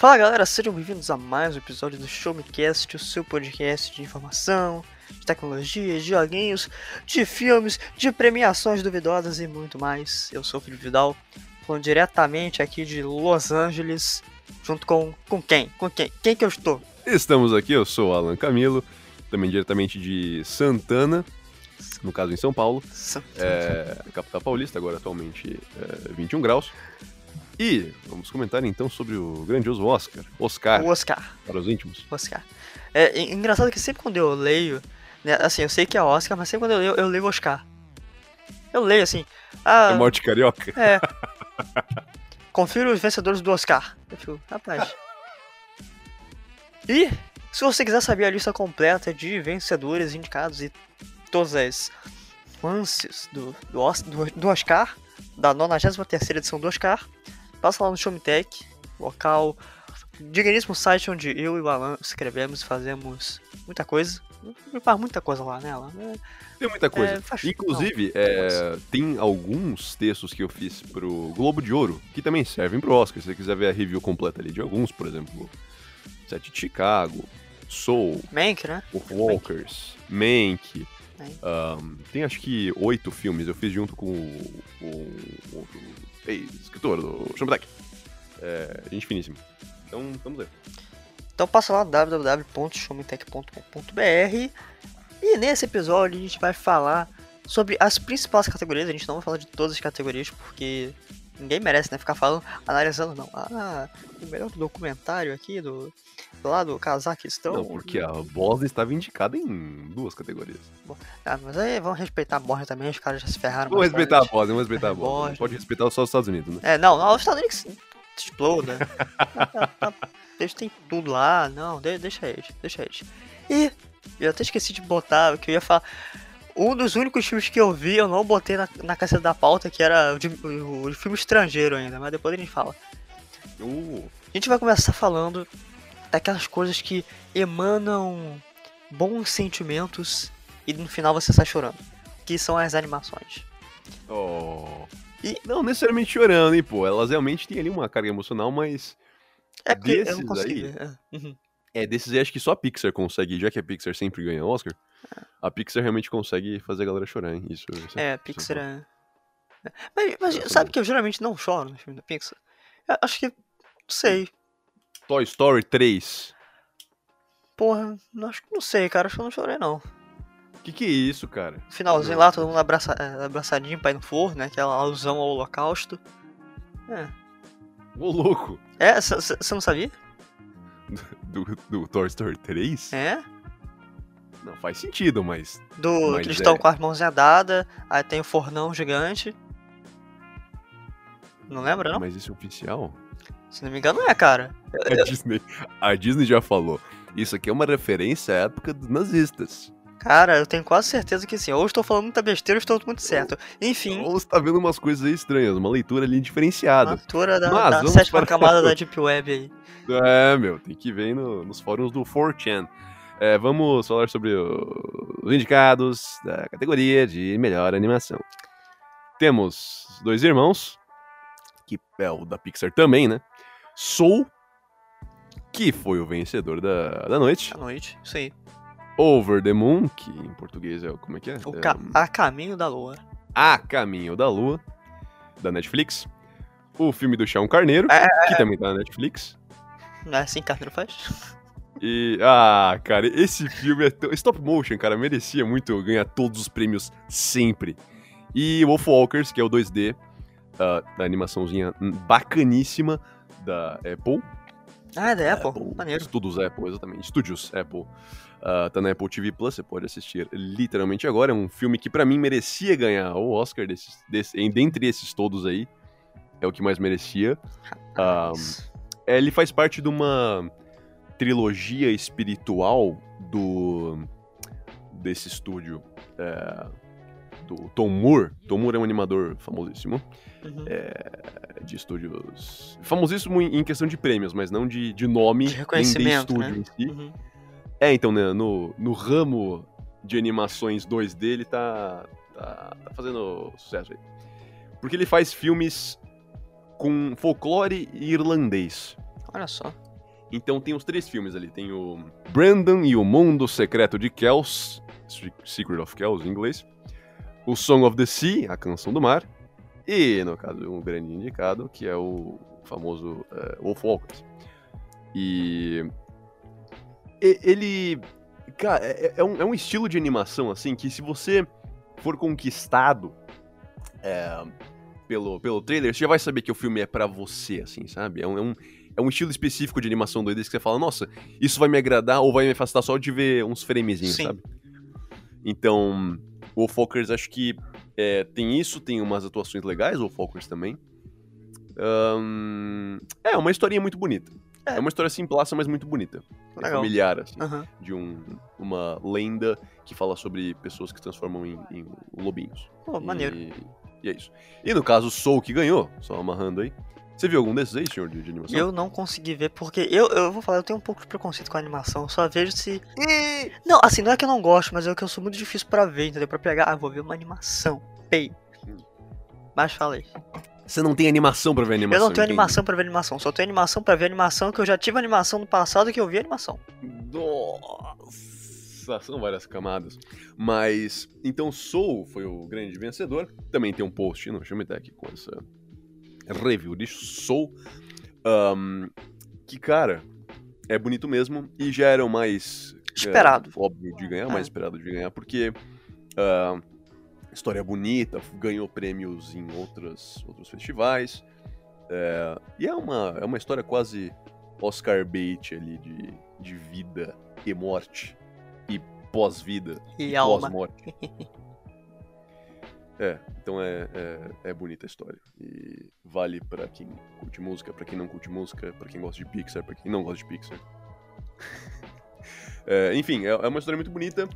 Fala galera, sejam bem-vindos a mais um episódio do Show Me Cast, o seu podcast de informação, de tecnologia, de joguinhos, de filmes, de premiações duvidosas e muito mais. Eu sou o Felipe Vidal, falando diretamente aqui de Los Angeles, junto com, com quem? Com quem? Quem que eu estou? Estamos aqui, eu sou o Alan Camilo, também diretamente de Santana, no caso em São Paulo, é, capital paulista, agora atualmente é, 21 graus. E vamos comentar então sobre o grandioso Oscar. Oscar. O Oscar. Para os íntimos. Oscar. É, é engraçado que sempre quando eu leio, né, assim, eu sei que é Oscar, mas sempre quando eu leio, eu leio Oscar. Eu leio assim. Ah, é morte carioca? É. Confira os vencedores do Oscar. Eu fico, rapaz. E, se você quiser saber a lista completa de vencedores indicados e todas as nuances do, do, do, do Oscar, da 93 edição do Oscar, passa lá no Showmetech, local, digníssimo site onde eu e o Alan escrevemos e fazemos muita coisa. Faz muita coisa lá nela. Né? Tem muita coisa. É, faz... Inclusive, Não, é, tem alguns textos que eu fiz pro Globo de Ouro que também servem pro Oscar. Se você quiser ver a review completa ali de alguns, por exemplo, Sete de Chicago, Soul, Mank, né? Walkers, Mank. Um, tem acho que oito filmes. Eu fiz junto com o, o, o, o escritor do Showmetech. É, gente finíssima. Então, vamos ver. Então passa lá www.showmetech.com.br e nesse episódio a gente vai falar sobre as principais categorias. A gente não vai falar de todas as categorias porque ninguém merece, né? Ficar falando, analisando, não. Ah, o melhor documentário aqui do, do lado do Cazaquistão. Não, porque a Bosnia estava indicada em duas categorias. Ah, mas aí vamos respeitar a Bosnia também, os caras já se ferraram. Vamos respeitar a Bosnia, vamos respeitar a. Pode respeitar só os Estados Unidos, né? É, não, os Estados Unidos exploda. Eles têm tudo lá, não, deixa eles, deixa eles. E eu até esqueci de botar o que eu ia falar. Um dos únicos filmes que eu vi, eu não botei na, na cabeça da pauta, que era o, de, o, o filme estrangeiro ainda, mas depois a gente fala. Uh. A gente vai começar falando daquelas coisas que emanam bons sentimentos e no final você sai chorando. Que são as animações. Oh. E não necessariamente chorando, hein, pô. Elas realmente têm ali uma carga emocional, mas. É porque desses eu não consegui aí, ver. É. Uhum. é, desses aí acho que só a Pixar consegue, já que a Pixar sempre ganha Oscar, é. a Pixar realmente consegue fazer a galera chorar, hein? Isso, isso é, a Pixar é. é. Mas, mas sabe que eu geralmente não choro no filme da Pixar? Eu acho que. Não sei. Toy Story 3. Porra, acho que não sei, cara. Acho que eu não chorei, não. Que que é isso, cara? Finalzinho não. lá, todo mundo abraça, é, abraçadinho pra ir no forno, né? Aquela alusão ao holocausto. É. Ô, louco! É, você não sabia? Do, do, Toy Story 3? É? Não faz sentido, mas. Do mas que eles estão é... com as mãozinhas dadas, aí tem o fornão gigante. Não lembra, não? Mas isso é oficial? Se não me engano, é, cara. A Disney, a Disney já falou. Isso aqui é uma referência à época dos nazistas. Cara, eu tenho quase certeza que sim. Ou estou falando muita besteira ou estou muito certo. Enfim. Ou você tá vendo umas coisas aí estranhas, uma leitura ali diferenciada. Uma leitura da, Mas, da sétima para... camada da Deep Web aí. É, meu, tem que ver no, nos fóruns do 4chan. É, vamos falar sobre os indicados da categoria de melhor animação. Temos dois irmãos, que é o da Pixar também, né? Soul, que foi o vencedor da, da noite. Da noite, isso aí. Over the Moon, que em português é como é que é? O é, ca a Caminho da Lua. A Caminho da Lua, da Netflix. O filme do Chão Carneiro, é, que também tá na Netflix. Não é assim que Carneiro faz? E, ah, cara, esse filme é tão... Stop motion, cara, merecia muito ganhar todos os prêmios sempre. E Wolf Walkers, que é o 2D, uh, ah, da animaçãozinha bacaníssima da Apple. Ah, é da Apple? Apple Maneiro. Estudos Apple, exatamente. Estúdios Apple. Uh, tá na Apple TV Plus, você pode assistir literalmente agora. É um filme que para mim merecia ganhar o Oscar desses, desse, dentre esses todos aí. É o que mais merecia. Uh, ele faz parte de uma trilogia espiritual do desse estúdio é, do Tom Moore. Tom Moore é um animador famosíssimo. Uhum. É, de estúdios. Famosíssimo em, em, questão de prêmios, mas não de, de nome de reconhecimento, nem de estúdio né? em si. Uhum. É, então, né, no, no ramo de animações 2D, ele tá, tá, tá fazendo sucesso aí. Porque ele faz filmes com folclore irlandês. Olha só. Então tem os três filmes ali. Tem o Brandon e o Mundo Secreto de Kells, Secret of Kells em inglês. O Song of the Sea, a Canção do Mar. E, no caso, um grande indicado, que é o famoso uh, Wolf Walkers. E... Ele... Cara, é, é, um, é um estilo de animação, assim, que se você for conquistado é, pelo, pelo trailer, você já vai saber que o filme é para você, assim, sabe? É um, é um, é um estilo específico de animação doida que você fala, nossa, isso vai me agradar ou vai me afastar só de ver uns framezinhos, Sim. sabe? Então, o Fokers acho que é, tem isso, tem umas atuações legais, o Fokers também. Um, é, uma historinha muito bonita. É. é uma história simplaça, mas muito bonita. É familiar, assim. Uhum. De um, uma lenda que fala sobre pessoas que se transformam em, em lobinhos. Pô, maneiro. E, e é isso. E no caso, Soul que ganhou, só amarrando aí. Você viu algum desses aí, senhor, de, de animação? Eu não consegui ver, porque eu, eu vou falar, eu tenho um pouco de preconceito com a animação. Eu só vejo se. Não, assim, não é que eu não gosto, mas é que eu sou muito difícil para ver, entendeu? Pra pegar, ah, vou ver uma animação. Pei. Mas falei. Você não tem animação pra ver animação? Eu não tenho entendi. animação pra ver animação, só tenho animação pra ver animação que eu já tive animação no passado que eu vi animação. Nossa, são várias camadas. Mas, então Soul foi o grande vencedor. Também tem um post no Filme Tech com essa review de Soul. Um, que, cara, é bonito mesmo e já era o mais. Esperado. É, óbvio de ganhar, é. mais esperado de ganhar, porque. Uh, história bonita, ganhou prêmios em outras, outros festivais. É, e é uma, é uma história quase Oscar bait ali de, de vida e morte. E pós-vida. E, e pós-morte. É, então é, é, é, bonita a história. E vale para quem curte música, para quem não curte música, para quem gosta de Pixar, para quem não gosta de Pixar. é, enfim, é, é, uma história muito bonita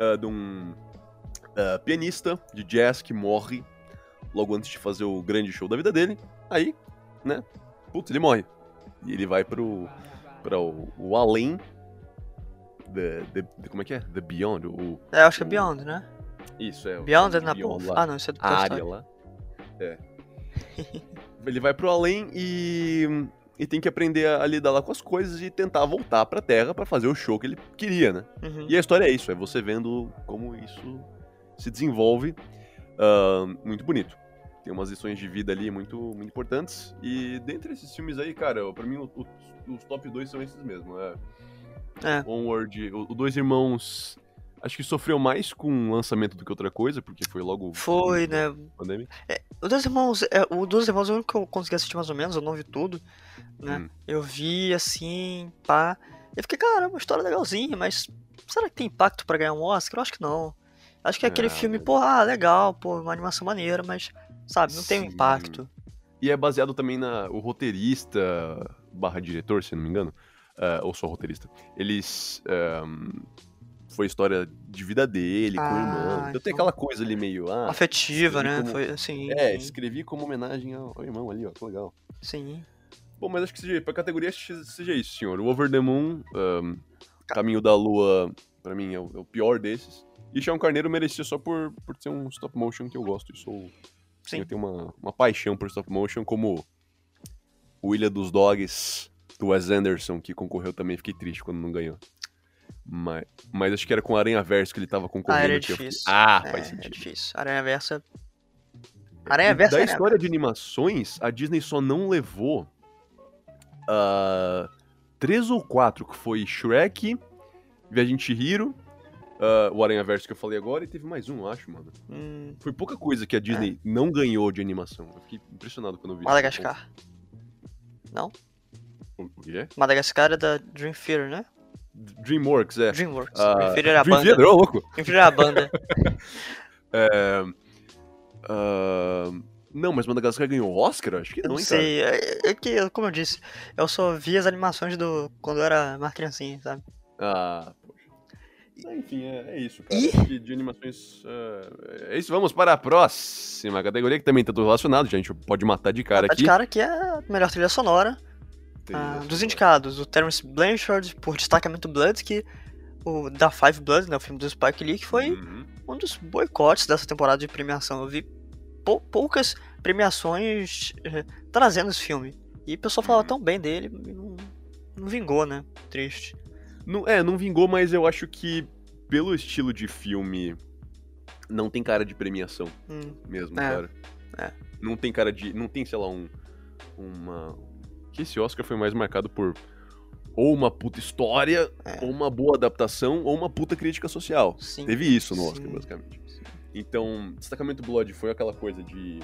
uh, de um uh, pianista de jazz que morre logo antes de fazer o grande show da vida dele. Aí, né? Putz, ele morre. E ele vai pro, pra o, o além. The, the, the, como é que é? The Beyond. O, é, acho que é Beyond, né? Isso, é. Beyond na Beyond Ah, não, isso é do A área lá. É. ele vai pro além e, e tem que aprender a, lidar lá com as coisas e tentar voltar pra Terra para fazer o show que ele queria, né? Uhum. E a história é isso, é você vendo como isso se desenvolve. Uh, muito bonito. Tem umas lições de vida ali muito, muito importantes. E dentre esses filmes aí, cara, pra mim o, o, os top 2 são esses mesmo. É. é. Onward, o, o Dois Irmãos acho que sofreu mais com o lançamento do que outra coisa, porque foi logo. Foi, né? Pandemia. É, o Dois Irmãos, é, o Dois Irmãos é o único que eu consegui assistir mais ou menos, eu não vi tudo, né? Hum. Eu vi assim, pá. Eu fiquei, cara, uma história legalzinha, mas será que tem impacto para ganhar um Oscar? Eu acho que não. Acho que é aquele é, filme, pô, ah, legal, pô, uma animação maneira, mas, sabe, não Sim. tem um impacto. E é baseado também na. O roteirista barra diretor, se não me engano. Uh, ou só roteirista. Eles. Um, foi história de vida dele, ah, com o irmão. Então, então tem aquela coisa ali meio. Ah, afetiva, né? Como... Foi assim. É, escrevi como homenagem ao, ao, irmão ali, ó, que legal. Sim. Bom, mas acho que seja, pra categoria seja isso, senhor. O Over the Moon, um, Caminho da Lua, pra mim, é o, é o, pior desses. E Chão Carneiro merecia só por, por ser um stop motion que eu gosto. Eu sou. Sim. Eu tenho uma, uma paixão por stop motion, como o Ilha dos Dogs do Wes Anderson, que concorreu também. Fiquei triste quando não ganhou. Mas, mas acho que era com Aranha Verso que ele tava concorrendo. Ah, era difícil. Ah, é, faz sentido. É difícil. Aranha Verso. É Aranha Verso. Da Aranha história de animações, a Disney só não levou uh, três ou quatro, que foi Shrek, Viagem Chihiro, uh, o Aranha Verso que eu falei agora, e teve mais um, acho, mano. Hum. Foi pouca coisa que a Disney é. não ganhou de animação. Eu fiquei impressionado quando eu vi Madagascar. Não? O quê? Madagascar é da Dream Theater, né? Dreamworks, é. Dreamworks. Uh, a Dream banda. Theater, louco. Era a banda. é... Uh, não, mas Madagascar ganhou Oscar? Acho que não, não sei. É, é, que, como eu disse, eu só vi as animações do quando eu era mais criancinha, sabe? Ah, poxa. Enfim, é, é isso, cara. E... De, de animações. Uh, é isso, vamos para a próxima categoria que também está tudo relacionado. Já a gente pode matar de cara matar aqui. de cara que é a melhor trilha sonora. Ah, dos indicados, o Terence Blanchard por Destacamento Blood, que o da Five Blood, né, o filme do Spike Lee, que foi uhum. um dos boicotes dessa temporada de premiação. Eu vi pou, poucas premiações eh, trazendo esse filme. E o pessoal falava uhum. tão bem dele, não, não vingou, né? Triste. Não, é, não vingou, mas eu acho que pelo estilo de filme não tem cara de premiação Hum, mesmo, É, cara. é. Não tem cara de. Não tem, sei lá, um. Uma. Que esse Oscar foi mais marcado por ou uma puta história, É. ou uma boa adaptação, ou uma puta crítica social. sim. Teve isso no Oscar, Sim. basicamente. Então, Destacamento Blood foi aquela coisa de.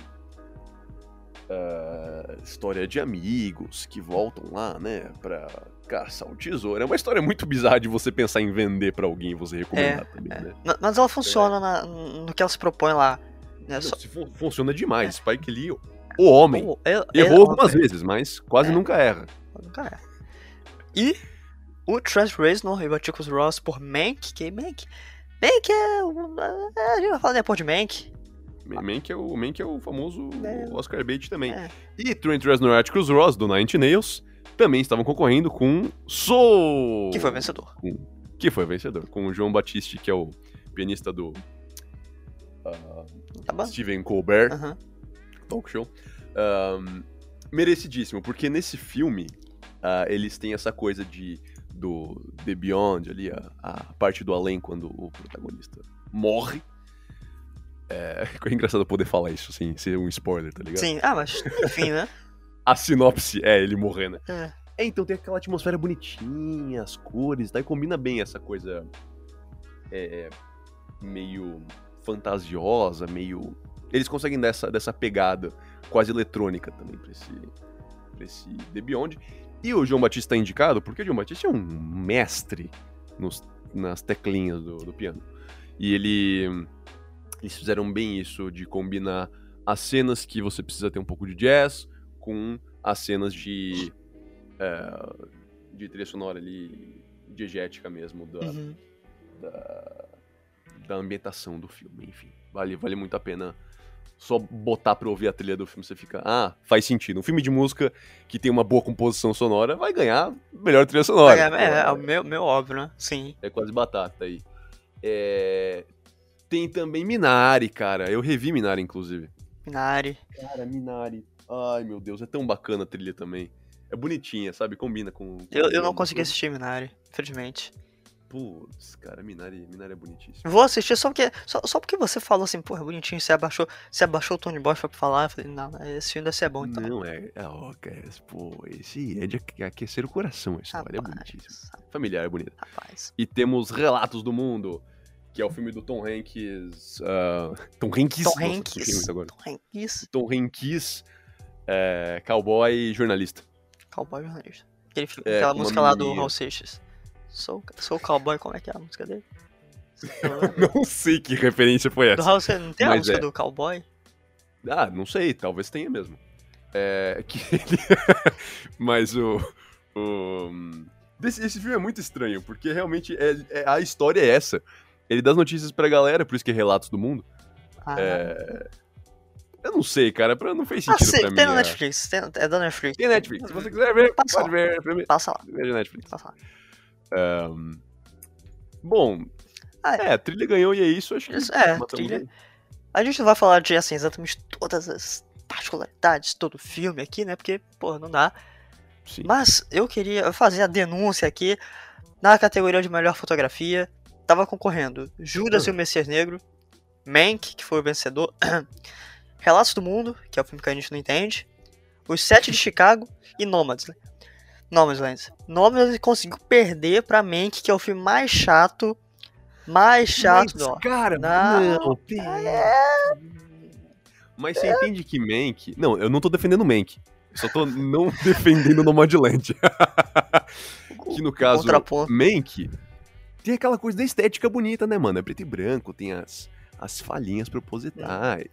ah, história de amigos que voltam lá, né, pra caçar o tesouro. É uma história muito bizarra de você pensar em vender pra alguém e você recomendar também, é. né? Ma- Mas ela funciona na- no que ela se propõe lá. Né? Não, Só- funciona demais. Spike Lee, o homem, Oh, é- é- errou algumas é- vezes, mas quase É. nunca erra. Nunca é. E o Trent Reznor e o Atticus Ross por Mank, que Mank... Mank é... um- é, A gente vai falar depois de Mank. Mank é o, Mank é o famoso É. Oscar bait também. É. E Trent Reznor e Atticus Ross, do Nine Nails, também estavam concorrendo com Soul. Que foi vencedor. Que foi vencedor. Com o João Batiste, que é o pianista do ah, Tá? Steven Colbert Aham. Talk Show. Ahn, merecidíssimo, porque nesse filme ah, eles têm essa coisa de do The Beyond ali, a, a parte do além quando o protagonista morre. É, é engraçado poder falar isso sem ser um spoiler, tá ligado? Sim, ah, mas enfim, né? A sinopse é ele morrendo. É. É, então tem aquela atmosfera bonitinha, as cores, tá? E combina bem essa coisa é, meio fantasiosa, meio. Eles conseguem dar essa, dessa pegada quase eletrônica também pra esse, pra esse The Beyond. E o João Batista é indicado porque o João Batista é um mestre nos- nas teclinhas do, do piano. E ele. Eles fizeram bem isso de combinar as cenas que você precisa ter um pouco de jazz com as cenas de. é, de trilha sonora ali, diegética mesmo, da, Uhum. da, da ambientação do filme, enfim. Vale, vale muito a pena só botar pra ouvir a trilha do filme, você fica, ah, faz sentido. Um filme de música que tem uma boa composição sonora vai ganhar melhor trilha sonora. É, é, é o meu, meu óbvio, né? Sim. É quase batata aí. É, Tem também Minari, cara. Eu revi Minari, inclusive. Minari. Cara, Minari. Ai, meu Deus, é tão bacana a trilha também. É bonitinha, sabe? Combina com. com Eu, eu não consegui assistir Minari, infelizmente. Putz, cara, Minari, Minari é bonitíssimo. Vou assistir só porque, só, só porque você falou assim, porra, bonitinho, você abaixou, você abaixou o Tony Bosch pra falar. Eu falei, não, esse filme deve ser bom, então. Não, é. é ó, cara, pô, esse é de aque- aquecer o coração, essa história é bonitíssimo. Rapaz, Familiar, é bonita. rapaz. E temos Relatos do Mundo, que é o filme do Tom Hanks. ah, Tom Hanks? Tom Nossa, Hanks. agora. Tom Hanks, Tom Hanks, é, cowboy jornalista. cowboy jornalista. Aquele, filme- É, aquela música lá do. Raul Seixas. Sou, sou cowboy, como é que é a música dele? Não sei que referência foi do essa. Raul Seixas, não tem a música é. do cowboy? Ah, não sei, talvez tenha mesmo. É. Que ele... Mas o. o... Esse, esse filme é muito estranho, porque realmente é, é- a história é essa. Ele dá as notícias pra galera, por isso que é Relatos do Mundo. Ah, É... Eu não sei, cara, pra, não fez ah sentido sei, pra mim. tem no é. Netflix, tem, é da Netflix. Tem Netflix, se você quiser ver, Passa pode ver. filme- Passa lá, Veja Netflix. passa lá. Ahn, Bom, Ah, é, a trilha ganhou e é isso, acho que. Isso, é, trilha. A gente não vai falar de, assim, exatamente todas as particularidades de todo o filme aqui, né? Porque, pô, não dá. Sim. Mas eu queria fazer a denúncia aqui na categoria de melhor fotografia. Tava concorrendo Judas e o Messias Negro, Mank, que foi o vencedor, Relatos do Mundo, que é o filme que a gente não entende, Os Sete de Chicago e Nomadland. Nomadland. Nomadland conseguiu perder pra Mank, que é o filme mais chato, mais chato Mas, do Cara, Não. não, pera. Mas você entende que Mank. Não, eu não tô defendendo Mank. Eu só tô não defendendo Nomadland. que no caso. Mank tem aquela coisa da estética bonita, né, mano? É preto e branco, tem as, as falhinhas propositais.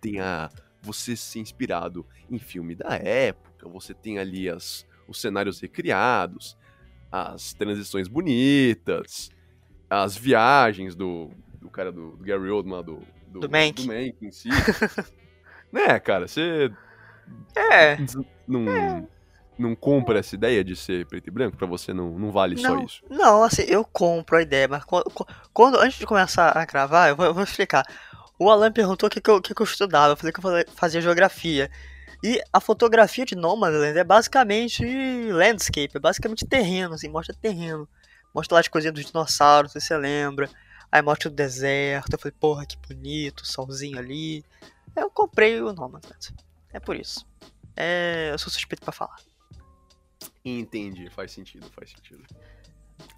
Tem a. Você ser inspirado em filme da época, você tem ali as, os cenários recriados, as transições bonitas, as viagens do, do cara do, do Gary Oldman, do, do, Do Mank. do Mank em si. né, cara, você É, não, não compra essa ideia de ser preto e branco? Pra você não, não vale só não, isso. não, assim, eu compro a ideia, mas quando, quando- antes de começar a gravar, eu vou, eu vou explicar. O Alan perguntou o que, que, eu, que, que eu estudava, eu falei que eu fazia geografia. E a fotografia de Nomadland é basicamente landscape, é basicamente terreno, assim, mostra terreno. Mostra lá as coisinhas dos dinossauros, se você lembra. Aí mostra o deserto, eu falei, porra, que bonito, solzinho ali. Eu comprei o Nomadland. É por isso. É, eu sou suspeito para falar. Entendi, faz sentido, faz sentido.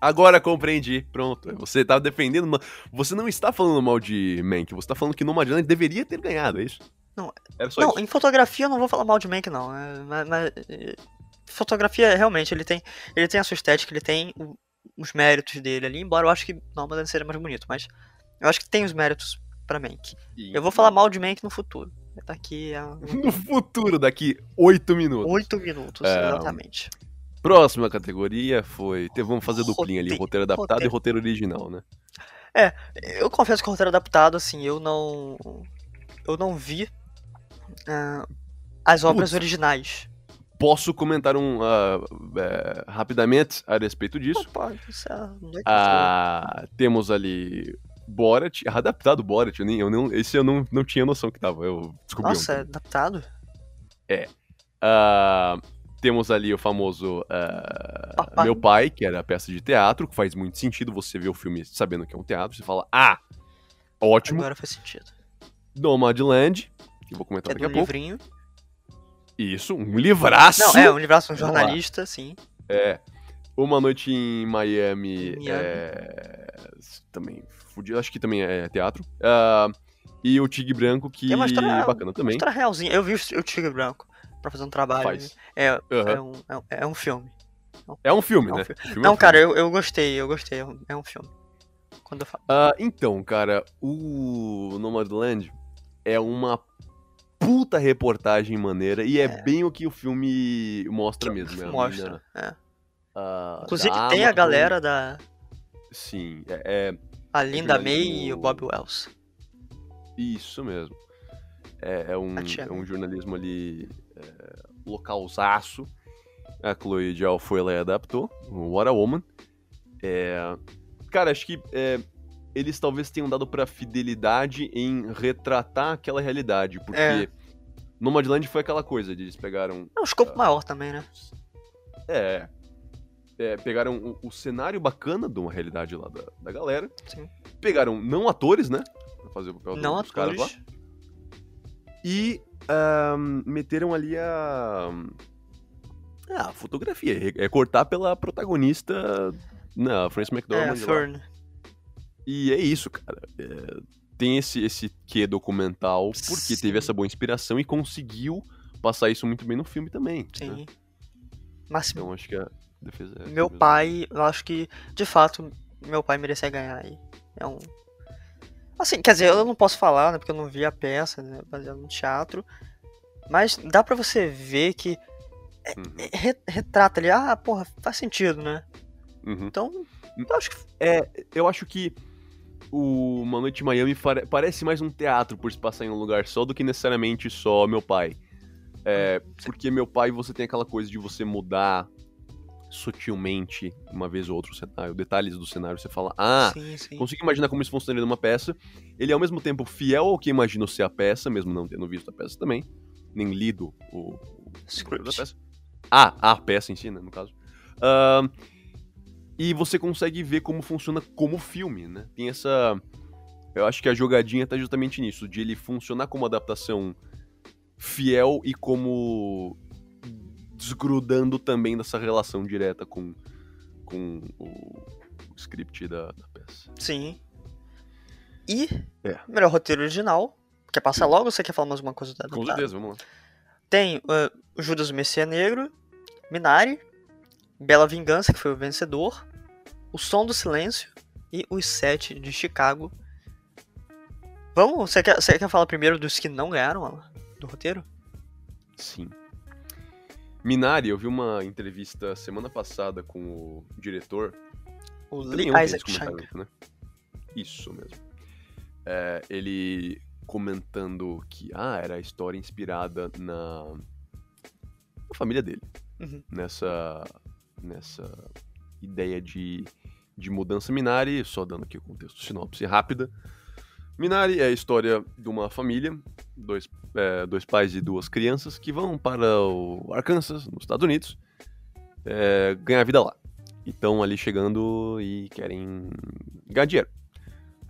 Agora compreendi. Pronto. Você tá defendendo. Você não está falando mal de Mank, você tá falando que Nomadland deveria ter ganhado, é isso? Não, não isso. em fotografia eu não vou falar mal de Mank, não. Né? Mas, mas, eh, fotografia, realmente, ele tem, ele tem a sua estética, ele tem os méritos dele ali, embora eu acho que Nomadland seria mais bonito, mas eu acho que tem os méritos pra Mank. E... Eu vou falar mal de Mank no futuro. Daqui a... No futuro, daqui oito minutos. Oito minutos, é... exatamente. Próxima categoria foi. Vamos fazer duplinha ali, roteiro adaptado roteiro. e roteiro original, né? É, eu confesso que o roteiro adaptado, assim, eu não. Eu não vi uh, as obras originais. Posso comentar um uh, é, rapidamente a respeito disso? Pode, isso é uh, temos ali Borat, adaptado Borat, eu nem, eu não, esse eu não, não tinha noção que tava, eu descobri Nossa, é adaptado? É. Uh, temos ali o famoso uh, Meu Pai, que era a peça de teatro, que faz muito sentido você ver o filme sabendo que é um teatro. Você fala, ah, ótimo. Agora faz sentido. Nomadland, que vou comentar é daqui a livrinho. pouco. Isso, um livraço. Não, é, um livraço, um jornalista, sim. É. Uma Noite em Miami, Miami. É... também, fudido, acho que também é teatro. Uh, e o Tigre Branco, que é bacana também. Uma realzinha. Eu vi o Tigre Branco pra fazer um trabalho. Faz. É, uhum. é, um, é, um, filme. É um filme, é um né? Filme. Filme Não, é um cara, eu, eu gostei, eu gostei. É um filme. Quando eu falo. Uh, então, cara, o Nomadland é uma puta reportagem maneira e é, é bem o que o filme mostra que mesmo. Né? Mostra, é. Uh, Inclusive tem a galera da... Sim, é... é a Linda May e o Bob Wells. Isso mesmo. É, é um, é um jornalismo ali é, localzaço. A Chloe Dial foi lá e adaptou, o What a Woman. É, cara, acho que é, eles talvez tenham dado pra fidelidade em retratar aquela realidade, porque é. Nomadland foi aquela coisa de eles pegaram... É um escopo uh, maior também, né? É, é, pegaram o, o, cenário bacana de uma realidade lá da, da galera. Sim. Pegaram não atores, né? Pra fazer o papel não dos atores. caras lá. E um, meteram ali a. a fotografia. É cortar pela protagonista. Não, Frances McDormand. É, Fern. E é isso, cara. É, tem esse, esse quê documental porque Sim. teve essa boa inspiração e conseguiu passar isso muito bem no filme também. Né? Sim. Né? Mas então acho que a defesa é Meu pai, eu acho que, de fato, meu pai merecia ganhar aí. É um Assim, quer dizer, eu não posso falar, né, porque eu não vi a peça, né, baseada no teatro, mas dá para você ver que é, uhum. é, retrata ali, ah, porra, faz sentido, né? Uhum. Então, eu acho que... É, eu acho que o Uma Noite em Miami parece mais um teatro por se passar em um lugar só do que necessariamente só meu pai. É, porque meu pai, você tem aquela coisa de você mudar sutilmente, uma vez ou outra, o cenário, detalhes do cenário, você fala, ah, sim, sim. consigo imaginar como isso funcionaria numa peça. Ele é ao mesmo tempo fiel ao que imagino ser a peça, mesmo não tendo visto a peça também, nem lido o, o script da peça. Ah, a peça em si, né, no caso. Uh, e você consegue ver como funciona como filme, né? Tem essa. Eu acho que a jogadinha tá justamente nisso, de ele funcionar como adaptação fiel e como desgrudando também dessa relação direta com, com o, o script da, da, peça. Sim. E, é. melhor roteiro original. Quer passar Sim. logo ou você quer falar mais uma coisa da Com certeza, vamos lá. Tem uh, Judas Messias Negro, Minari, Bela Vingança, que foi o vencedor, O Som do Silêncio e Os Sete de Chicago. Vamos, você quer, você quer falar primeiro dos que não ganharam do roteiro? Sim. Minari, eu vi uma entrevista semana passada com o diretor. O Lee Isaac Chang. Né? Isso mesmo. É, ele comentando que ah, era a história inspirada na, na família dele. Uhum. Nessa, nessa ideia de, de mudança Minari, só dando aqui o contexto sinopse rápida. Minari é a história de uma família, dois, é, dois pais e duas crianças, que vão para o Arkansas, nos Estados Unidos, é, ganhar vida lá. E estão ali chegando e querem ganhar dinheiro.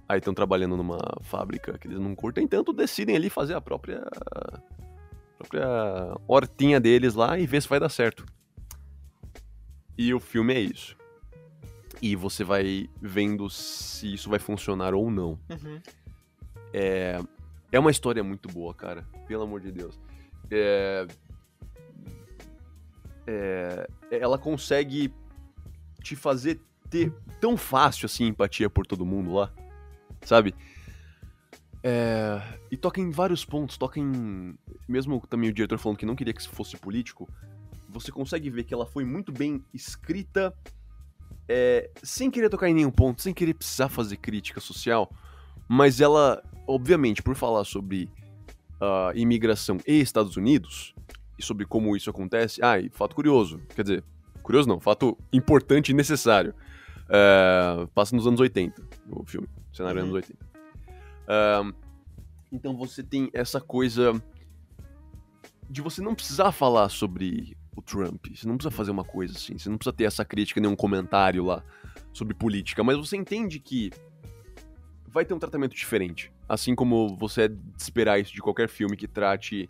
Aí estão trabalhando numa fábrica que eles não curtem tanto, decidem ali fazer a própria, a própria hortinha deles lá e ver se vai dar certo. E o filme é isso. E você vai vendo se isso vai funcionar ou não. Uhum. É, é uma história muito boa, cara. Pelo amor de Deus. É, é, ela consegue te fazer ter tão fácil assim empatia por todo mundo lá, sabe? É, e toca em vários pontos, toca em. Mesmo também o diretor falando que não queria que fosse político, você consegue ver que ela foi muito bem escrita, é, sem querer tocar em nenhum ponto, sem querer precisar fazer crítica social, mas ela, obviamente, por falar sobre uh, imigração e Estados Unidos, e sobre como isso acontece, ah, e fato curioso, quer dizer, curioso não, fato importante e necessário, uh, passa nos anos 80, o filme, o cenário uhum. anos 80. Uh, então você tem essa coisa de você não precisar falar sobre o Trump. Você não precisa fazer uma coisa assim. Você não precisa ter essa crítica, nenhum comentário lá sobre política. Mas você entende que vai ter um tratamento diferente. Assim como você é de esperar isso de qualquer filme que trate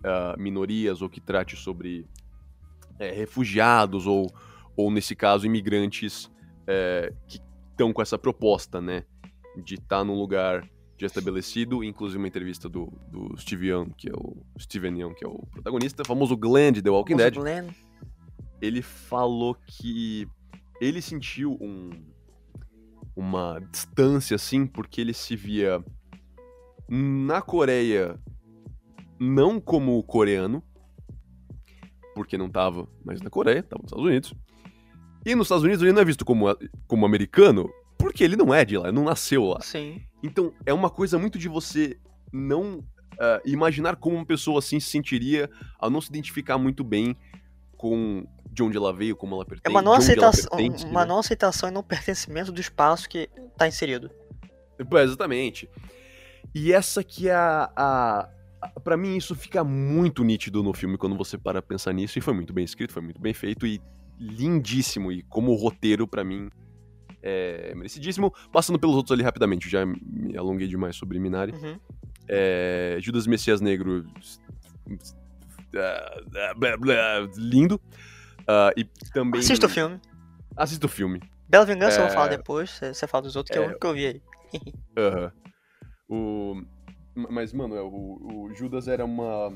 uh, minorias ou que trate sobre é, refugiados ou, ou, nesse caso, imigrantes é, que estão com essa proposta, né? De estar tá num lugar já estabelecido, inclusive uma entrevista do, do Steve Young, que é o Steven Young, que é o protagonista, o famoso Glenn de The Walking Dead. Glenn. Ele falou que ele sentiu um, uma distância assim, porque ele se via na Coreia não como coreano, porque não tava mais na Coreia, tava nos Estados Unidos. E nos Estados Unidos ele não é visto como, como americano, porque ele não é de lá, ele não nasceu lá. Sim. Então, é uma coisa muito de você não uh, imaginar como uma pessoa assim se sentiria ao não se identificar muito bem com de onde ela veio, como ela pertence. É uma não, aceitação, pertence, uma né? não aceitação e não pertencimento do espaço que está inserido. É, exatamente. E essa que é a, a, a para mim isso fica muito nítido no filme quando você para pensar nisso e foi muito bem escrito, foi muito bem feito e lindíssimo e como roteiro para mim é merecidíssimo. Passando pelos outros ali rapidamente, já me alonguei demais sobre Minari. Uhum. É, Judas Messias Negro. Lindo. Uh, e também. Assista o filme. Assista o filme. Bela Vingança é... eu vou falar depois. Você fala dos outros que, é... eu, que eu vi aí. Aham. o... Mas, mano, é, o, o Judas era uma.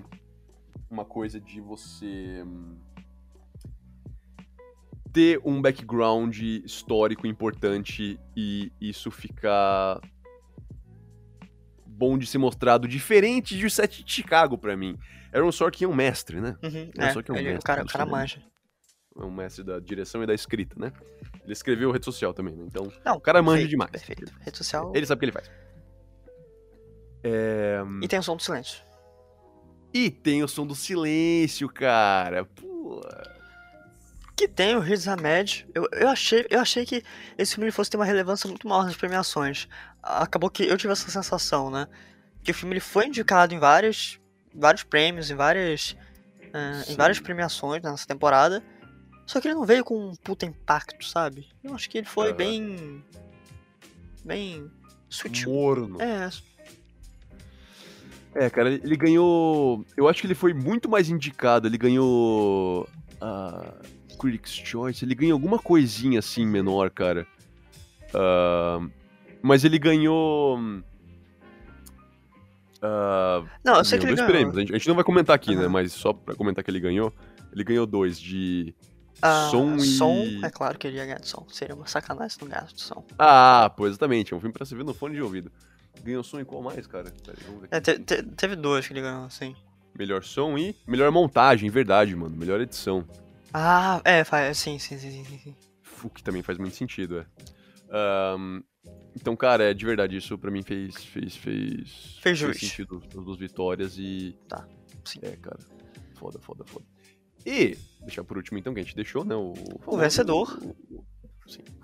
Uma coisa de você hum, ter um background histórico importante e isso ficar bom de ser mostrado, diferente de o set de Chicago para mim. Era um Sorkin é um mestre, né? Uhum, Aaron é, Sorkin é um mestre. O cara, o cara manja. É um mestre da direção e da escrita, né? Ele escreveu rede social também, né? Então, Não, o cara manja demais. Perfeito. Rede social. Ele sabe o que ele faz. É... E tem o som do silêncio. E tem o som do silêncio, cara. Pô que tem o Riz Ahmed. Eu, eu, achei, eu achei que esse filme fosse ter uma relevância muito maior nas premiações. Acabou que eu tive essa sensação, né? Que o filme ele foi indicado em vários, vários prêmios, em várias, uh, em várias premiações nessa temporada. Só que ele não veio com um puta impacto, sabe? Eu acho que ele foi uhum. bem. bem. sutil. Morno. É. É, cara, ele ganhou. Eu acho que ele foi muito mais indicado. Ele ganhou. Uh Critics' Choice, ele ganhou alguma coisinha assim menor, cara. Uh, mas ele ganhou. Uh, não, eu sei que ele ganhou. Prêmios. A gente, a gente, não vai comentar aqui, uhum. né? Mas só pra comentar que ele ganhou. Ele ganhou dois de uh, som e. Som, é claro que ele ia ganhar de som. Seria uma sacanagem se não ganhasse de som. Ah, pois exatamente. É um filme pra você ver no fone de ouvido. Ganhou som e qual mais, cara? É, te, te, teve dois que ele ganhou, sim. Melhor som e melhor montagem, verdade, mano. Melhor edição. Ah, é, faz, sim, sim, sim, sim, sim. O que também faz muito sentido, é. Um, então, cara, é de verdade, isso pra mim fez. Fez, fez, fez, fez sentido as duas vitórias e. Tá, sim. É, cara. Foda, foda, foda. E, deixar por último então, que a gente deixou, né? O, o vencedor. O, o,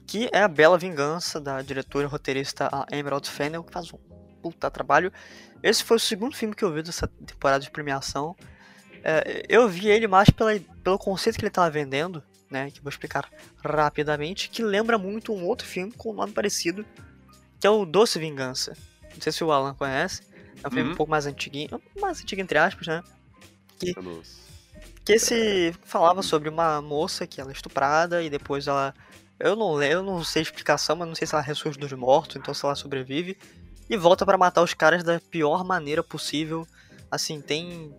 que é a bela vingança da diretora e roteirista Emerald Fennel, que faz um puta trabalho. Esse foi o segundo filme que eu vi dessa temporada de premiação. É, eu vi ele mais pela, pelo conceito que ele tava vendendo, né? Que eu vou explicar rapidamente, que lembra muito um outro filme com um nome parecido, que é o Doce Vingança. Não sei se o Alan conhece. É um filme Uhum. um pouco mais antiguinho, mais antigo entre aspas, né? Anos- Que esse falava sobre uma moça que ela é estuprada e depois ela. Eu não eu não sei a explicação, mas não sei se ela ressurge dos mortos, então se ela sobrevive. E volta pra matar os caras da pior maneira possível. Assim, tem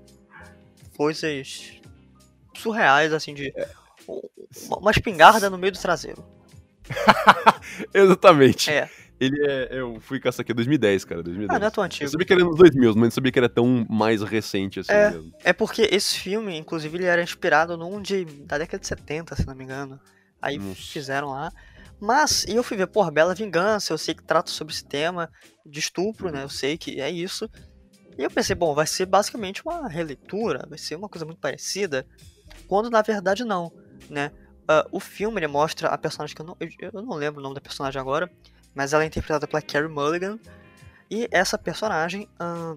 coisas surreais, assim, de. Uma espingarda no meio do traseiro. Exatamente. É. Ele é. Eu fui caçar aqui em 2010, cara. 2010. Ah, não é tão Eu antigo. sabia que era nos 2000, mas não sabia que era tão mais recente assim É. mesmo. É porque esse filme, inclusive, ele era inspirado num de, da década de 70, se não me engano. Aí Nossa. fizeram lá. Mas, e eu fui ver, porra, Bela Vingança, eu sei que trata sobre esse tema de estupro, né? Eu sei que é isso. E eu pensei, bom, vai ser basicamente uma releitura, vai ser uma coisa muito parecida. Quando na verdade não, né? Ah, o filme mostra a personagem que eu não, eu, eu não lembro o nome da personagem agora, mas ela é interpretada pela Carey Mulligan. E essa personagem, ah,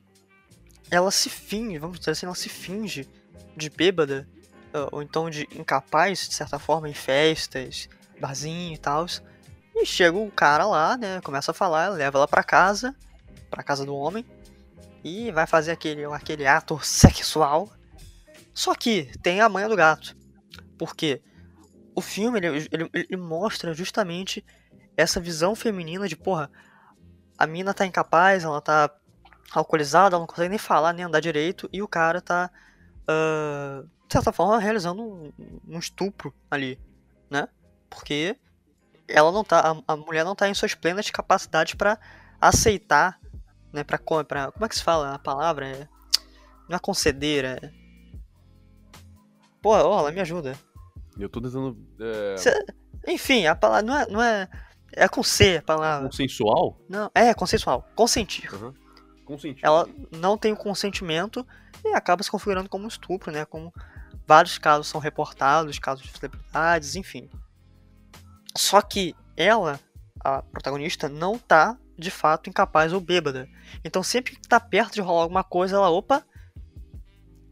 ela se finge, vamos dizer assim, ela se finge de bêbada, ah, ou então de incapaz, de certa forma, em festas, barzinho e tal. E chega o cara lá, né, começa a falar, leva ela pra casa, pra casa do homem, e vai fazer aquele, aquele ato sexual. Só que tem a manha do gato. Porque o filme, ele, ele, ele mostra justamente essa visão feminina de, porra, a mina tá incapaz, ela tá alcoolizada, ela não consegue nem falar, nem andar direito, e o cara tá, ah, de certa forma, realizando um, um estupro ali, né? Porque ela não tá, a, a mulher não tá em suas plenas capacidades pra aceitar, né? Pra, pra, como é que se fala a palavra? É, não é conceder, é... Pô, ela me ajuda. Eu tô tentando. É, Cê- Enfim, a palavra não é, não é, é com C a palavra. consensual? Não, é consensual, consentir. Consentir. ela não tem o consentimento e acaba se configurando como um estupro, né? Como vários casos são reportados, casos de celebridades, enfim. Só que ela, a protagonista, não tá de fato incapaz ou bêbada. Então sempre que tá perto de rolar alguma coisa, ela, opa,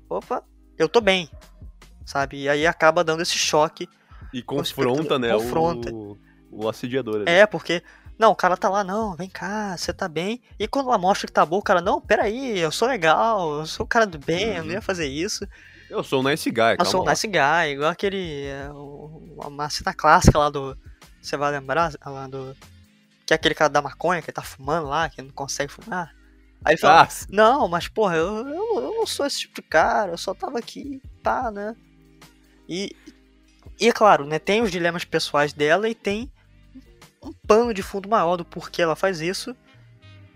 opa, eu tô bem, sabe? E aí acaba dando esse choque. E confronta, né? Confronta. O, o assediador. ali. É, porque. Não, o cara tá lá, não, vem cá, você tá bem. E quando ela mostra que tá bom, o cara, não, peraí, eu sou legal, eu sou o cara do bem, eu não Uhum. ia fazer isso. Eu sou um nice guy, Eu sou lá. nice guy, igual aquele. o- uma cena clássica lá do. Você vai lembrar? Lá do. Que é aquele cara da maconha que tá fumando lá, que não consegue fumar. Aí ele fala, Ah, não, mas porra, eu, eu, não- eu não sou esse tipo de cara, eu só tava aqui, pá, né? E, e é claro, né, tem os dilemas pessoais dela e tem um pano de fundo maior do porquê ela faz isso.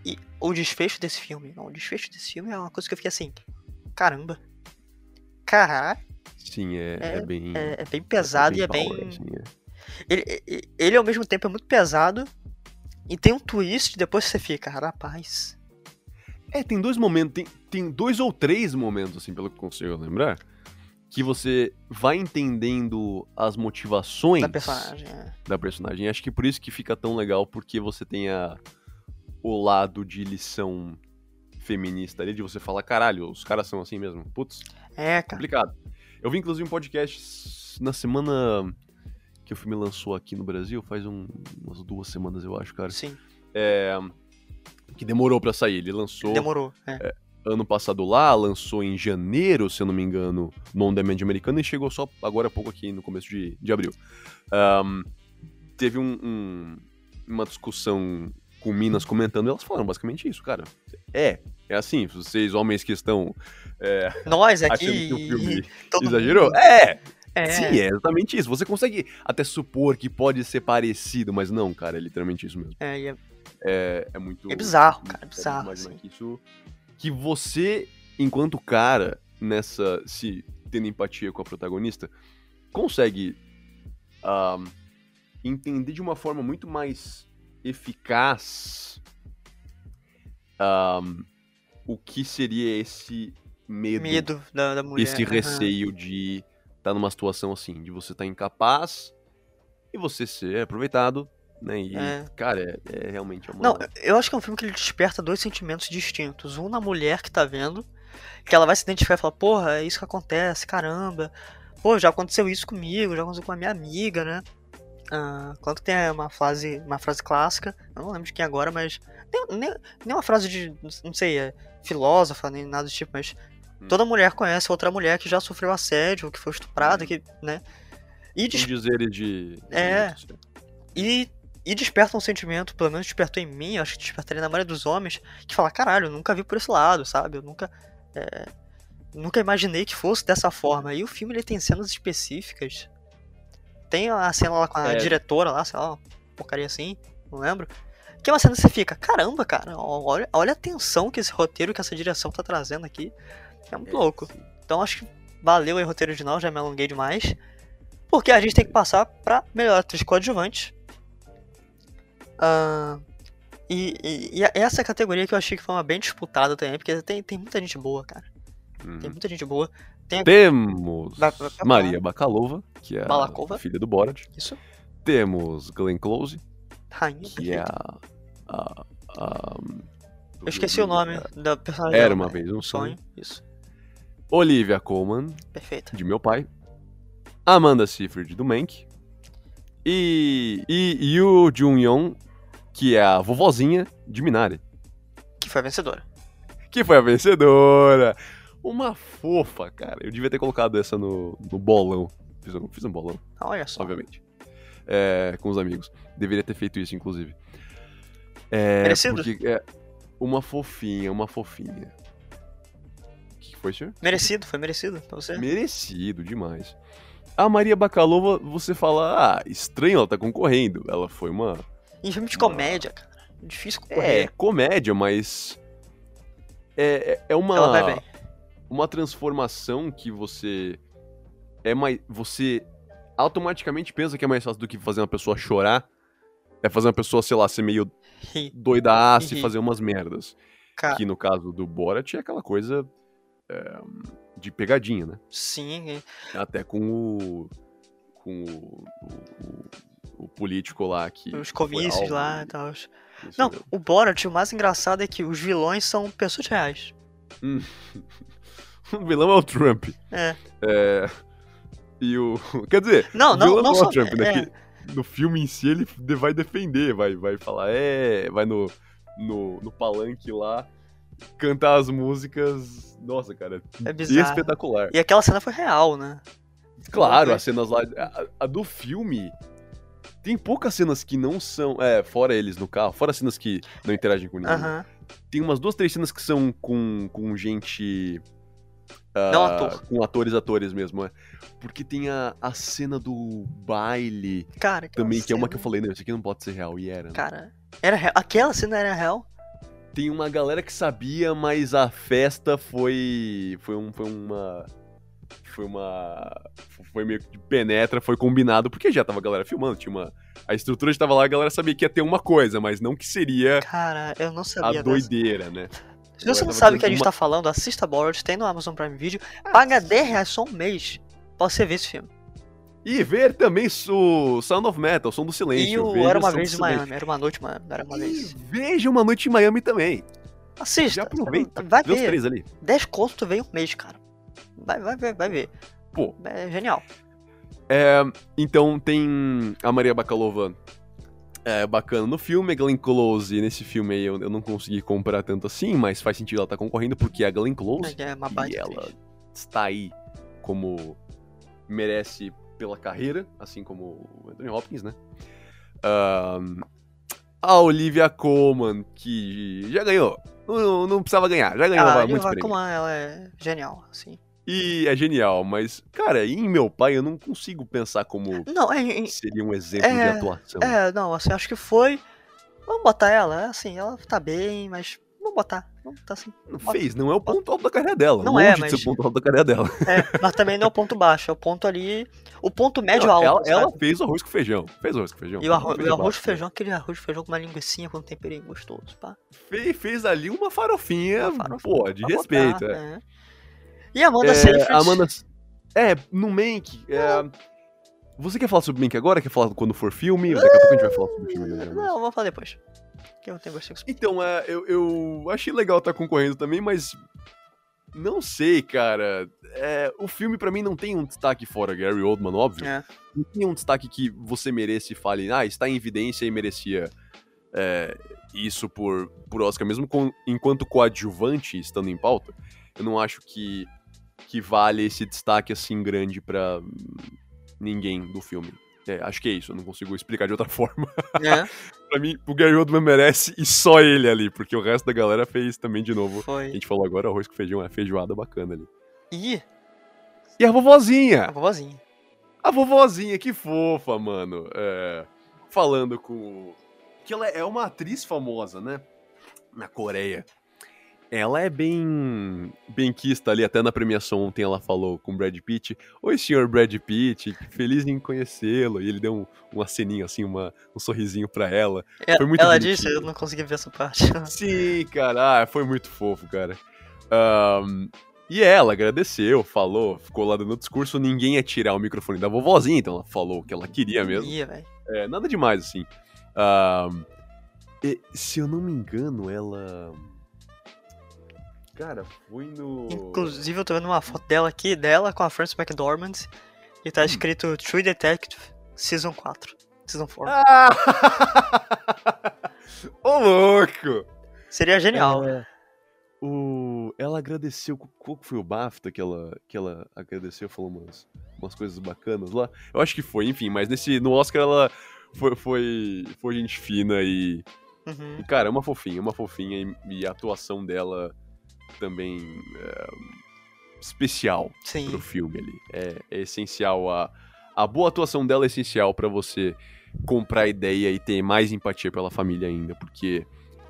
E o desfecho desse filme, não, o desfecho desse filme é uma coisa que eu fiquei assim, caramba, caralho, sim, é, é bem. é, é bem pesado e é bem... power, assim, é. Ele, ele, ao mesmo tempo é muito pesado e tem um twist depois você fica, rapaz, É, tem dois momentos, tem, tem dois ou três momentos, assim, pelo que eu consigo lembrar, que você vai entendendo as motivações da personagem. é. da personagem. Acho que por isso que fica tão legal, porque você tem a, o lado de lição feminista ali, de você falar, caralho, os caras são assim mesmo. Putz, É, cara. complicado. Eu vi, inclusive, um podcast na semana que o filme lançou aqui no Brasil, faz um- umas duas semanas, eu acho, cara. Sim, É, que demorou pra sair. Ele lançou demorou. É. ano passado lá, lançou em janeiro, se eu não me engano, no On Demand americano e chegou só agora há pouco aqui no começo de, de abril. Ahn, teve um- um- uma discussão com minas comentando, e elas falaram basicamente isso, cara. É, é assim, vocês homens que estão é, Nós aqui. que o filme exagerou. mundo- É, É, sim, é exatamente isso. Você consegue até supor que pode ser parecido, mas não, cara, é literalmente isso mesmo. é, e é, É, é muito. É bizarro, muito cara, sério bizarro, assim. Que isso. Que você, enquanto cara, nessa. se tendo empatia com a protagonista, consegue ah, entender de uma forma muito mais eficaz ah, o que seria esse medo, medo da, da mulher. esse receio de estar numa situação assim, de você estar incapaz e você ser aproveitado né? E, É. cara, é, é realmente uma... Não, eu acho que é um filme que ele desperta dois sentimentos distintos. Um na mulher que tá vendo, que ela vai se identificar e falar, porra, é isso que acontece, caramba. Pô, já aconteceu isso comigo, já aconteceu com a minha amiga, né? Ah, claro que tem uma frase, uma frase clássica, eu não lembro de quem agora, mas. Nem, nem, nem uma frase de, não sei, é, filósofa, nem nada do tipo, mas. Hum. Toda mulher conhece outra mulher que já sofreu assédio, que foi estuprada, Hum. que, né? E, des- dizeres de... É. e, e desperta um sentimento, pelo menos despertou em mim, acho que despertaria na maioria dos homens, que fala, caralho, eu nunca vi por esse lado, sabe? Eu nunca. é, nunca imaginei que fosse dessa forma. E o filme ele tem cenas específicas. Tem a cena lá com a É. diretora lá, sei lá, uma porcaria assim, não lembro. Que é uma cena que você fica, caramba, cara, olha, olha a tensão que esse roteiro, que essa direção tá trazendo aqui. É muito louco. sim. Então acho que valeu aí o roteiro original, já me alonguei demais. Porque a gente tem que passar pra melhor atriz coadjuvante. Ah, e, e- e essa é a categoria que eu achei que foi uma bem disputada também, porque tem, tem muita gente boa, cara. Uhum. Tem muita gente boa. Temos Vai- vai- vai- Maria Bakalova, que é Balakova. a filha do Borat. Isso. Temos Glenn Close, Rainha, que é a... a- a- Eu esqueci o nome da personagem Era uma mas- vez um sonho. Isso, Olivia Colman, perfeita. de Meu Pai. Amanda Seyfried, do Mank. E, e Yoo Jun-young, que é a vovozinha de Minari. Que foi a vencedora. Que foi a vencedora. Uma fofa, cara. Eu devia ter colocado essa no, no bolão. Fiz um, fiz um bolão, Olha só. obviamente. É, com os amigos. Deveria ter feito isso, inclusive. É, Merecido? Porque é uma fofinha, uma fofinha. Foi, senhor? Merecido, foi merecido pra você. Merecido demais. A Maria Bakalova, você fala, ah, estranho ela tá concorrendo. Ela foi uma. Em filme de comédia, cara. Difícil É, concorrer. comédia, mas. É, é- é uma. Ela vai bem. Uma transformação que você. É mais. Você automaticamente pensa que é mais fácil do que fazer uma pessoa chorar. É fazer uma pessoa, sei lá, ser meio doidaça e fazer umas merdas. Cara, Que no caso do Borat é aquela coisa. É, de pegadinha, né? sim. Até com o. Com o. o- o político lá que. Os comícios lá e- tal. Não, mesmo. o Borat, o mais engraçado é que os vilões são pessoas reais. O vilão é o Trump. É. É, E o. Quer dizer, Não, não, não é só. o Trump, né? é, no filme em si ele vai defender, vai, vai falar, é. Vai no, no, no palanque lá, cantar as músicas. Nossa, cara, é bizarro. espetacular. E aquela cena foi real, né? Claro, as cenas lá. A, a do filme. Tem poucas cenas que não são. É, fora eles no carro, fora cenas que não interagem com ninguém. Tem umas duas, três cenas que são com, com gente. ah, Não ator. Com atores, atores mesmo, é. Porque tem a, a cena do baile Cara, aquela também, que é uma cena- que eu falei, não, isso aqui não pode ser real, e era. né? Cara, era real. Aquela cena era real. Tem uma galera que sabia, mas a festa foi. Foi, um, foi uma. Foi uma. Foi meio que penetra, foi combinado, porque já tava a galera filmando, tinha uma. A estrutura já tava lá, a galera sabia que ia ter uma coisa, mas não que seria Cara, eu não a sabia dessa. doideira, né? Se você não sabe o que a gente uma- tá falando, assista Borat, tem no Amazon Prime Video. Paga 10 reais só um mês pra você ver esse filme. E ver também o Sound of Metal, Som do Silêncio. e o Era Uma Vez em Silêncio. Miami, Era Uma Noite em Miami, Era Uma E Vez. veja Uma Noite em Miami também. Assista. Já aproveita. Vai Vê os ver. três ali. 10 conto tu vem um mês, cara. Vai, vai ver, vai ver. Pô, É genial. É, então tem a Maria Bakalova é, bacana no filme, a Glenn Close nesse filme aí eu, eu não consegui comprar tanto assim, mas faz sentido ela estar concorrendo porque a Glenn Close É uma e ela atriz. está aí como merece pela carreira, assim como o Anthony Hopkins, né? Ahn, a Olivia Colman, que já ganhou. Não, não precisava ganhar, já ganhou Ah, vai, a muitos Eva prêmios. Colman, ela é genial, assim. E é genial, mas, cara, em meu pai eu não consigo pensar como Não, é, é, seria um exemplo É, de atuação. é, não, assim, acho que foi. Vamos botar ela, assim, ela tá bem, mas vamos botar. Vamos botar assim. Não fez, não é o ponto alto da carreira dela. Não longe é, mas- ser o ponto alto da carreira dela. É, mas também não é o ponto baixo, é o ponto ali. O ponto médio Não, alto. ela, ela fez o arroz com feijão. Fez o arroz com feijão. E o arroz, o arroz com feijão, aquele arroz com feijão com uma linguiçinha com um temperinho gostoso, pá. Fez, fez ali uma farofinha, Uma farofinha pô, de respeito. botar, é. é. E a Amanda É, Seyfried. Amanda... É, no Mank, é, Você quer falar sobre Mank agora? Quer falar quando for filme? Daqui a pouco a gente vai falar sobre o filme. Né? Não, vamos falar depois. Que eu tenho. Então, é, eu, eu achei legal estar concorrendo também, mas. Não sei, cara. É, o filme para mim não tem um destaque fora Gary Oldman, óbvio. É. Não tem um destaque que você mereça e fale, ah, está em evidência e merecia é, isso por, por Oscar, mesmo com, enquanto coadjuvante estando em pauta. Eu não acho que, que vale esse destaque assim grande para ninguém do filme. É, acho que é isso, eu não consigo explicar de outra forma. É. pra mim, o Gary Oldman merece e só ele ali, porque o resto da galera fez também de novo. Foi. A gente falou agora arroz com feijão, é feijoada bacana ali. E E a vovozinha! a vovozinha. A vovozinha, que fofa, mano. É, falando com. Que ela é uma atriz famosa, né? Na Coreia. Ela é bem. bem quista ali, até na premiação ontem ela falou com o Brad Pitt. Oi, senhor Brad Pitt, feliz em conhecê-lo. E ele deu um, um aceninho, assim, uma, um sorrisinho pra ela. É, Foi muito ela bonitinho. disse, eu não consegui ver essa parte. Sim, cara, ah, foi muito fofo, cara. Ahn, e ela agradeceu, falou, ficou lá dando discurso, ninguém ia tirar o microfone da vovozinha, então ela falou o que ela queria mesmo. Ia. É, nada demais, assim. Ahn, e, se eu não me engano, ela. Cara, foi no. Inclusive, eu tô vendo uma foto dela aqui, dela com a Frances McDormand. E Hum. tá escrito True Detective Season 4. Season 4. Ah! Ô, louco! Seria genial. É, o... Ela agradeceu. Qual foi o BAFTA que ela, que ela agradeceu? Falou umas, umas coisas bacanas lá. Eu acho que foi, enfim, mas nesse, no Oscar ela foi, foi, foi gente fina e, Uhum. e, cara, é uma fofinha, uma fofinha e, e a atuação dela também é, especial Sim. pro filme ali. É, é essencial a, a boa atuação dela é essencial pra você comprar a ideia e ter mais empatia pela família ainda, porque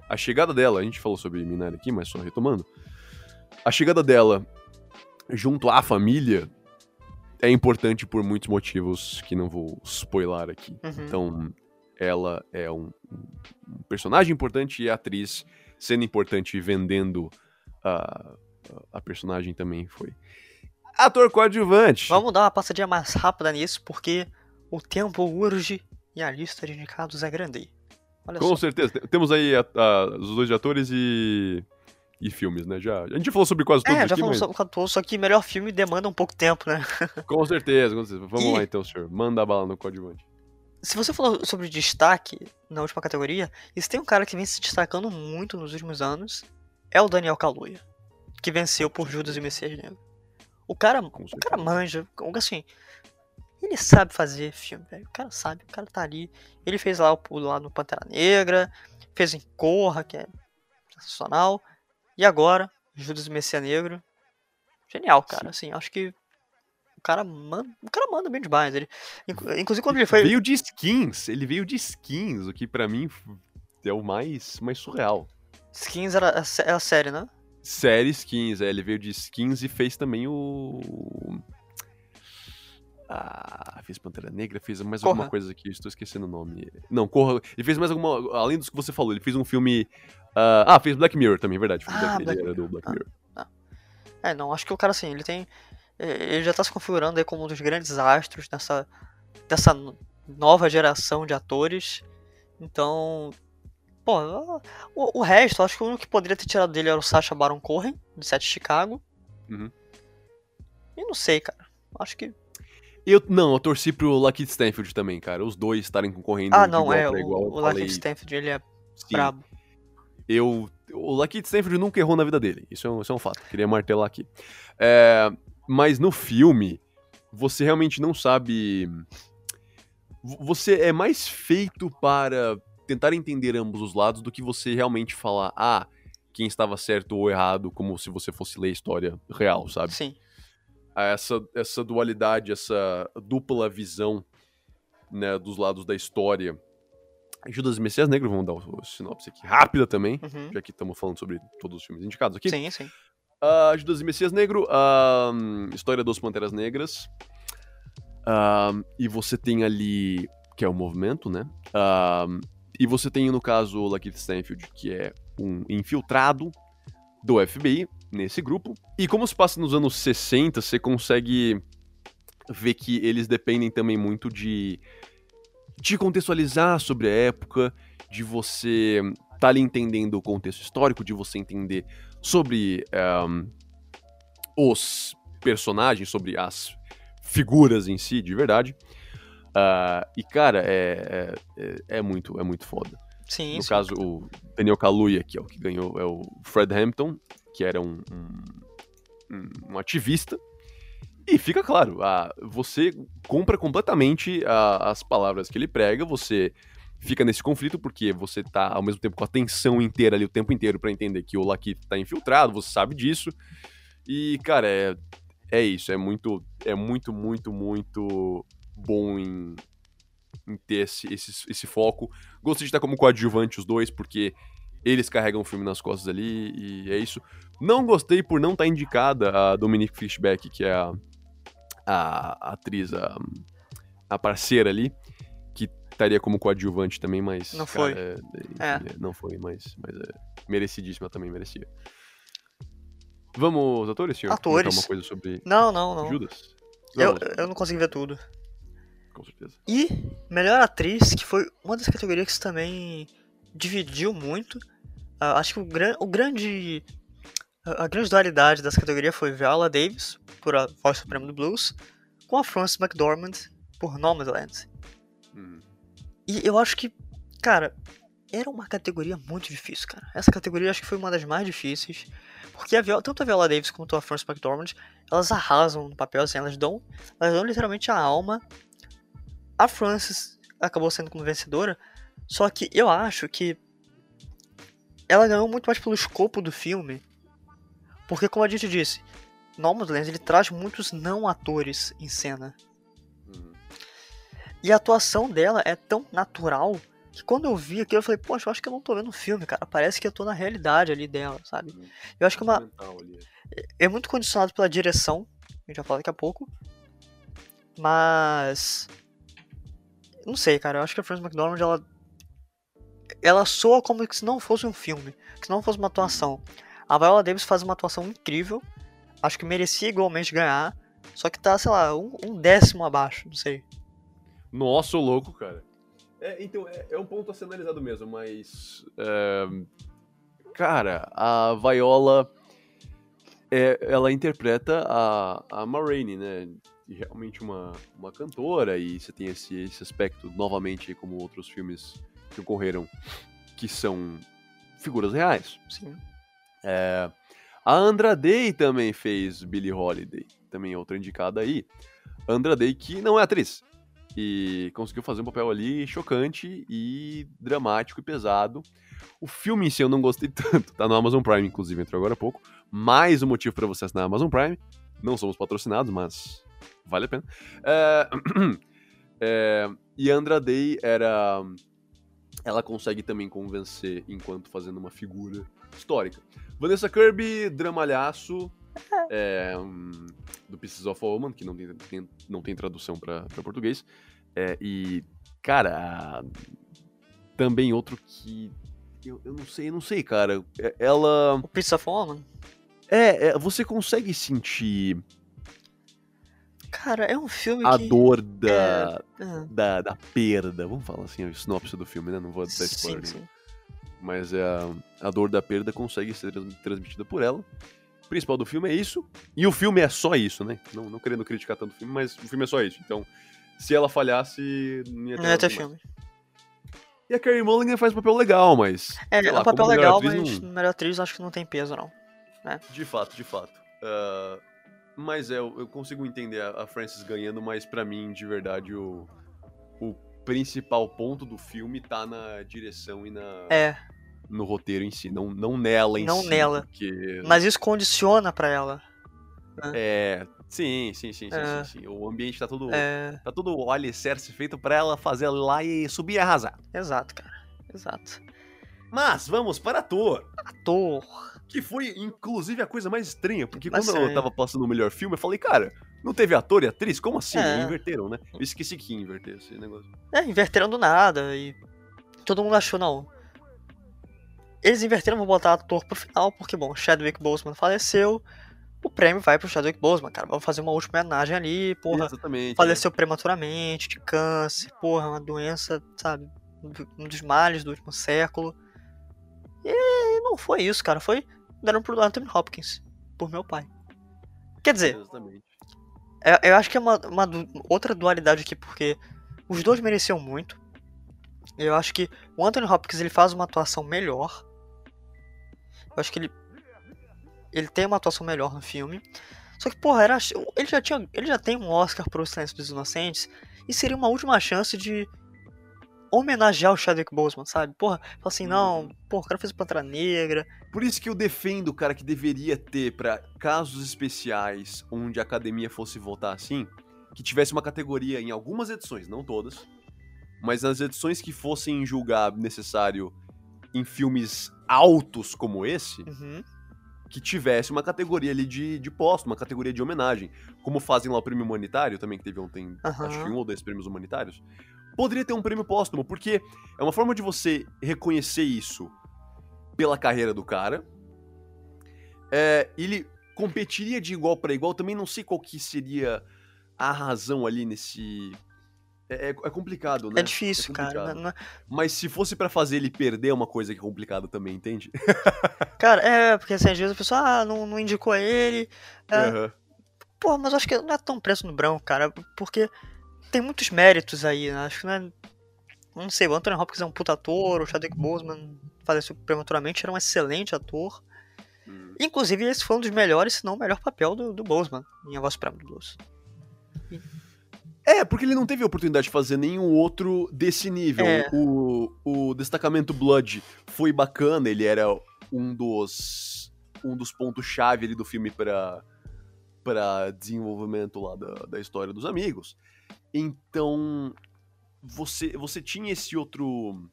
a chegada dela, a gente falou sobre Minari aqui, mas só retomando, a chegada dela junto à família é importante por muitos motivos que não vou spoiler aqui. Uhum. Então, ela é um, um personagem importante e a atriz sendo importante e vendendo a, a personagem também foi. Ator coadjuvante. Vamos dar uma passadinha mais rápida nisso, porque o tempo urge e a lista de indicados é grande. Olha Com só. certeza. Tem- Temos aí a- a- os dois de atores e, e filmes, né? Já, a gente já falou sobre quase todos É, já aqui, falamos mas... sobre o só que melhor filme demanda um pouco tempo, né? Com certeza, com certeza. Vamos E- lá então, senhor. Manda a bala no coadjuvante. Se você falou sobre destaque na última categoria, se tem um cara que vem se destacando muito nos últimos anos, é o Daniel Kaluuya, que venceu por Judas e Messias Negro. O cara, o cara manja, assim, ele sabe fazer filme, velho. O cara sabe, o cara tá ali. Ele fez lá o pulo lá no Pantera Negra, fez em Corra, que é sensacional. E agora, Judas e Messias Negro. Genial, cara. Assim, acho que o cara manda, o cara manda bem demais. Ele, inclu- inclusive quando ele foi Veio de skins. Ele veio de skins, o que pra mim é o mais, mais surreal. Skins era a, sé- era a série, né? Série skins, é, ele veio de skins e fez também o. Ah, fez Pantera Negra, fez mais Corra. alguma coisa aqui, estou esquecendo o nome. Não, Corra. Ele fez mais alguma. Além dos que você falou, ele fez um filme. ah, ah, fez Black Mirror também, verdade. Ah, Black, Black era do Mirror. Black Ah. Mirror. É, não, acho que o cara, assim, ele tem. Ele já tá se configurando aí como um dos grandes astros dessa, dessa no- nova geração de atores. Então. Pô, o, o resto, acho que o único que poderia ter tirado dele era o Sacha Baron Cohen, de Sete Chicago. Uhum. E não sei, cara. Acho que. Eu, não, eu torci pro Lucky Stanfield também, cara. Os dois estarem concorrendo Ah, não, é. igual. O, o falei, Stanfield, ele é sim, brabo. Eu, o Lucky Stanfield nunca errou na vida dele. Isso é um, isso é um fato. Queria martelar aqui. É, mas no filme, você realmente não sabe. Você é mais feito para tentar entender ambos os lados do que você realmente falar, ah, quem estava certo ou errado, como se você fosse ler a história real, sabe? Sim. a essa, essa dualidade, essa dupla visão né, dos lados da história. Judas e Messias Negro, vamos dar o, o sinopse aqui rápida também, Uhum. já que estamos falando sobre todos os filmes indicados aqui. Sim, sim. Ah, Judas e Messias Negro, ah, história dos Panteras Negras. Ah, e você tem ali, que é o movimento, né? Ah, e você tem, no caso, o Lakeith Stanfield, que é um infiltrado do FBI nesse grupo. E como se passa nos anos 60, você consegue ver que eles dependem também muito de de contextualizar sobre a época, de você tá ali entendendo o contexto histórico, de você entender sobre um, os personagens, sobre as figuras em si, de verdade. Uh, e, cara, é, é, é, muito, é muito foda. Sim, no sim. caso, o Daniel Kaluuya, que é o que ganhou, é o Fred Hampton, que era um, um, um ativista. E fica claro, a, você compra completamente a, as palavras que ele prega, você fica nesse conflito porque você tá ao mesmo tempo com a atenção inteira ali o tempo inteiro para entender que o Lucky tá infiltrado, você sabe disso. E, cara, é, é isso, é muito, é muito, muito, muito bom em, em ter esse, esse, esse foco. Gostei de estar como coadjuvante os dois, porque eles carregam o filme nas costas ali, e é isso. Não gostei por não estar tá indicada a Dominique Fishback, que é a, a, a atriz, a, a parceira ali, que estaria como coadjuvante também, mas. Não cara, foi. É, É. enfim, é, Não foi, mas, mas é merecidíssima também, merecia. Vamos, atores, senhor? Atores. Uma coisa sobre Não, não, não. Judas? Eu, eu não consegui ver tudo. Com certeza. E melhor atriz, que foi uma das categorias que também dividiu muito. Ah, acho que o, gran, o grande. A, a grande dualidade dessa categoria foi Viola Davis, por A Voz Suprema do Blues, com a Frances McDormand, por Nomadland. Hum. E eu acho que, cara, era uma categoria muito difícil, cara. Essa categoria acho que foi uma das mais difíceis. Porque a Viola, tanto a Viola Davis quanto a Frances McDormand, elas arrasam no papel, assim, elas dão, elas dão literalmente a alma. A Frances acabou sendo como vencedora, só que eu acho que ela ganhou muito mais pelo escopo do filme. Porque, como a gente disse, Nomadland ele traz muitos não atores em cena. Uhum. E a atuação dela é tão natural que quando eu vi aquilo eu falei, poxa, eu acho que eu não tô vendo um filme, cara. Parece que eu tô na realidade ali dela, sabe? Eu acho que é uma, é muito condicionado pela direção, a gente vai falar daqui a pouco. Mas. Não sei, cara. Eu acho que a Frances McDormand ela. Ela soa como se não fosse um filme, que não fosse uma atuação. A Viola Davis faz uma atuação incrível. Acho que merecia igualmente ganhar. Só que tá, sei lá, um, um décimo abaixo, não sei. Nossa, louco, cara. É, então, é, é um ponto a ser analisado mesmo, mas. é, cara, a Viola. é, ela interpreta a, a Ma Rainey, né? E realmente uma, uma cantora, e você tem esse, esse aspecto, novamente, como outros filmes que ocorreram, que são figuras reais. Sim. É, a Andra Day também fez Billie Holiday, também outra indicada aí. Andra Day, que não é atriz, e conseguiu fazer um papel ali chocante e dramático e pesado. O filme em si eu não gostei tanto, tá no Amazon Prime, inclusive, entrou agora há pouco. Mais um motivo para você assinar a Amazon Prime. Não somos patrocinados, mas vale a pena. É, é, e Andra Day era. Ela consegue também convencer enquanto fazendo uma figura histórica. Vanessa Kirby, dramalhaço. é, hum, do Pieces of a Woman, que não tem, tem- não tem tradução para português. É, e, cara, a- também outro que. Eu, eu não sei, eu não sei, cara. É- Ela. O Pizza of Woman? É, é, você consegue sentir Cara, é um filme a que. dor da, Ah, da, da perda. Vamos falar assim, a sinopse do filme, né? Não vou dar spoiler. sim, sim. Mas é, a, a dor da perda consegue ser trans- transmitida por ela. O principal do filme é isso. E o filme é só isso, né? Não, não querendo criticar tanto o filme, mas o filme é só isso. Então, se ela falhasse, não ia ter, Não ia ter filme. E a Carrie Mulligan faz um papel legal, mas. É, é lá, um papel legal, mas não- melhor atriz acho que não tem peso, não. De fato, de fato. Ah, mas é, eu, consigo entender a, a Frances ganhando, mas pra mim, de verdade, o, o principal ponto do filme tá na direção e na, É, no roteiro em si, não, não nela em Não si. nela. Porque mas isso condiciona pra ela. É, sim, sim, sim, sim, É. sim, sim. O ambiente tá todo, É, tá todo o alicerce feito pra ela fazer lá e subir e arrasar. exato, cara. Exato. Mas vamos para ator, Ator. Que foi inclusive a coisa mais estranha, porque Mais quando eu estranha. tava passando o melhor filme, eu falei, cara, não teve ator e atriz? Como assim? É. Inverteram, né? Eu esqueci que ia inverter esse negócio. É, inverteram do nada e todo mundo achou, não. Eles inverteram, vou botar ator pro final, porque, bom, Chadwick Boseman faleceu, o prêmio vai pro Chadwick Boseman, cara. Vamos fazer uma última homenagem ali, porra. Exatamente. Faleceu prematuramente, de câncer, porra, uma doença, sabe? Um dos males do último século. E não foi isso, cara. Foi deram pro Anthony Hopkins, por meu pai. Quer dizer, Exatamente. é- eu acho que é uma, uma outra dualidade aqui, porque os dois mereciam muito. Eu acho que o Anthony Hopkins ele faz uma atuação melhor. Eu acho que ele ele tem uma atuação melhor no filme. Só que, porra, era, ele já tinha, ele já tem um Oscar pro Silêncio dos Inocentes e seria uma última chance de homenagear o Chadwick Boseman, sabe? Porra, fala assim, não, porra, o cara fez Pantera Negra. Por isso que eu defendo, cara, que deveria ter pra casos especiais onde a academia fosse votar assim, que tivesse uma categoria em algumas edições, não todas, mas nas edições que fossem julgar necessário em filmes altos como esse, Uhum. que tivesse uma categoria ali de, de posto, uma categoria de homenagem. Como fazem lá o prêmio humanitário também, que teve ontem, Aham. acho que um ou dois prêmios humanitários. Poderia ter um prêmio póstumo, porque é uma forma de você reconhecer isso pela carreira do cara. É, ele competiria de igual para igual, também não sei qual que seria a razão ali nesse. É, é- é complicado, né? É difícil, cara. complicado. não- não- Mas se fosse pra fazer ele perder, é uma coisa que é complicada também, entende? Cara, é, porque assim, às vezes a pessoa ah, não, não indicou ele. É, Aham. Porra, mas acho que não é tão preço no branco, cara, porque tem muitos méritos aí, né? Acho que não é. Não sei, o Anthony Hopkins é um puta ator, o Chadwick Boseman faleceu prematuramente, era um excelente ator. Hum. Inclusive, esse foi um dos melhores, se não o melhor papel do, do Boseman em A Voz Suprema do Blues. É, porque ele não teve a oportunidade de fazer nenhum outro desse nível. É. O, o destacamento Blood foi bacana, ele era um dos um dos pontos-chave ali do filme para para desenvolvimento lá da, da história dos amigos. Então, você você tinha esse outro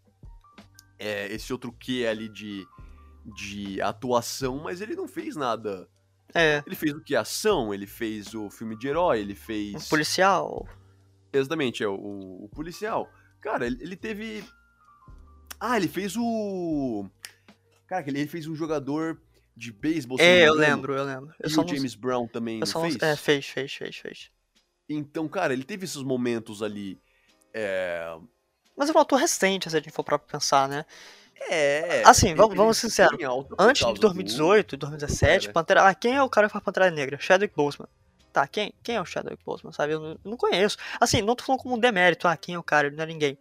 é, esse outro quê ali de de atuação, mas ele não fez nada. É, Ele fez o que? Ação, ele fez o filme de herói, ele fez. policial. Exatamente, é o, o policial. Cara, ele, ele teve. Ah, ele fez o. Cara, ele ele fez um jogador de beisebol. É, eu lembro, eu lembro. Eu E o não- James Brown também eu não só não- fez? É, fez, fez, fez, fez. Então, cara, ele teve esses momentos ali. É. Mas é um ator recente, se a gente for pra pensar, né? É. Assim, vamos- vamos ser sinceros. Antes de causa do- 2018, 2017, É. Pantera. Ah, quem é o cara que faz Pantera Negra? Chadwick Boseman. Tá, quem, quem é o Chadwick Boseman, sabe? Eu não, eu não conheço. Assim, não tô falando como um demérito, ah, quem é o cara, ele não é ninguém.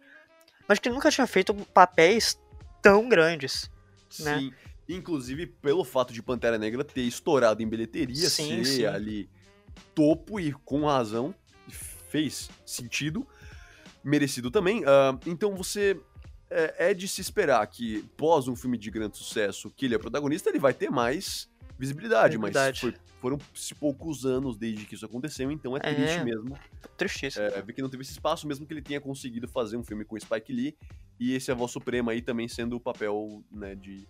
Mas que ele nunca tinha feito papéis tão grandes. né? Sim. Inclusive, pelo fato de Pantera Negra ter estourado em bilheteria, Sim, ser sim. ali topo e com razão, fez sentido, merecido também. Ah, então você. É, é de se esperar que, pós um filme de grande sucesso, que ele é protagonista, ele vai ter mais visibilidade, Visibilidade. mas foi- foram poucos anos desde que isso aconteceu, então é É. triste mesmo Tristíssimo. é, ver que não teve esse espaço, mesmo que ele tenha conseguido fazer um filme com Spike Lee, e esse A Voz Suprema aí também sendo o papel, né, de...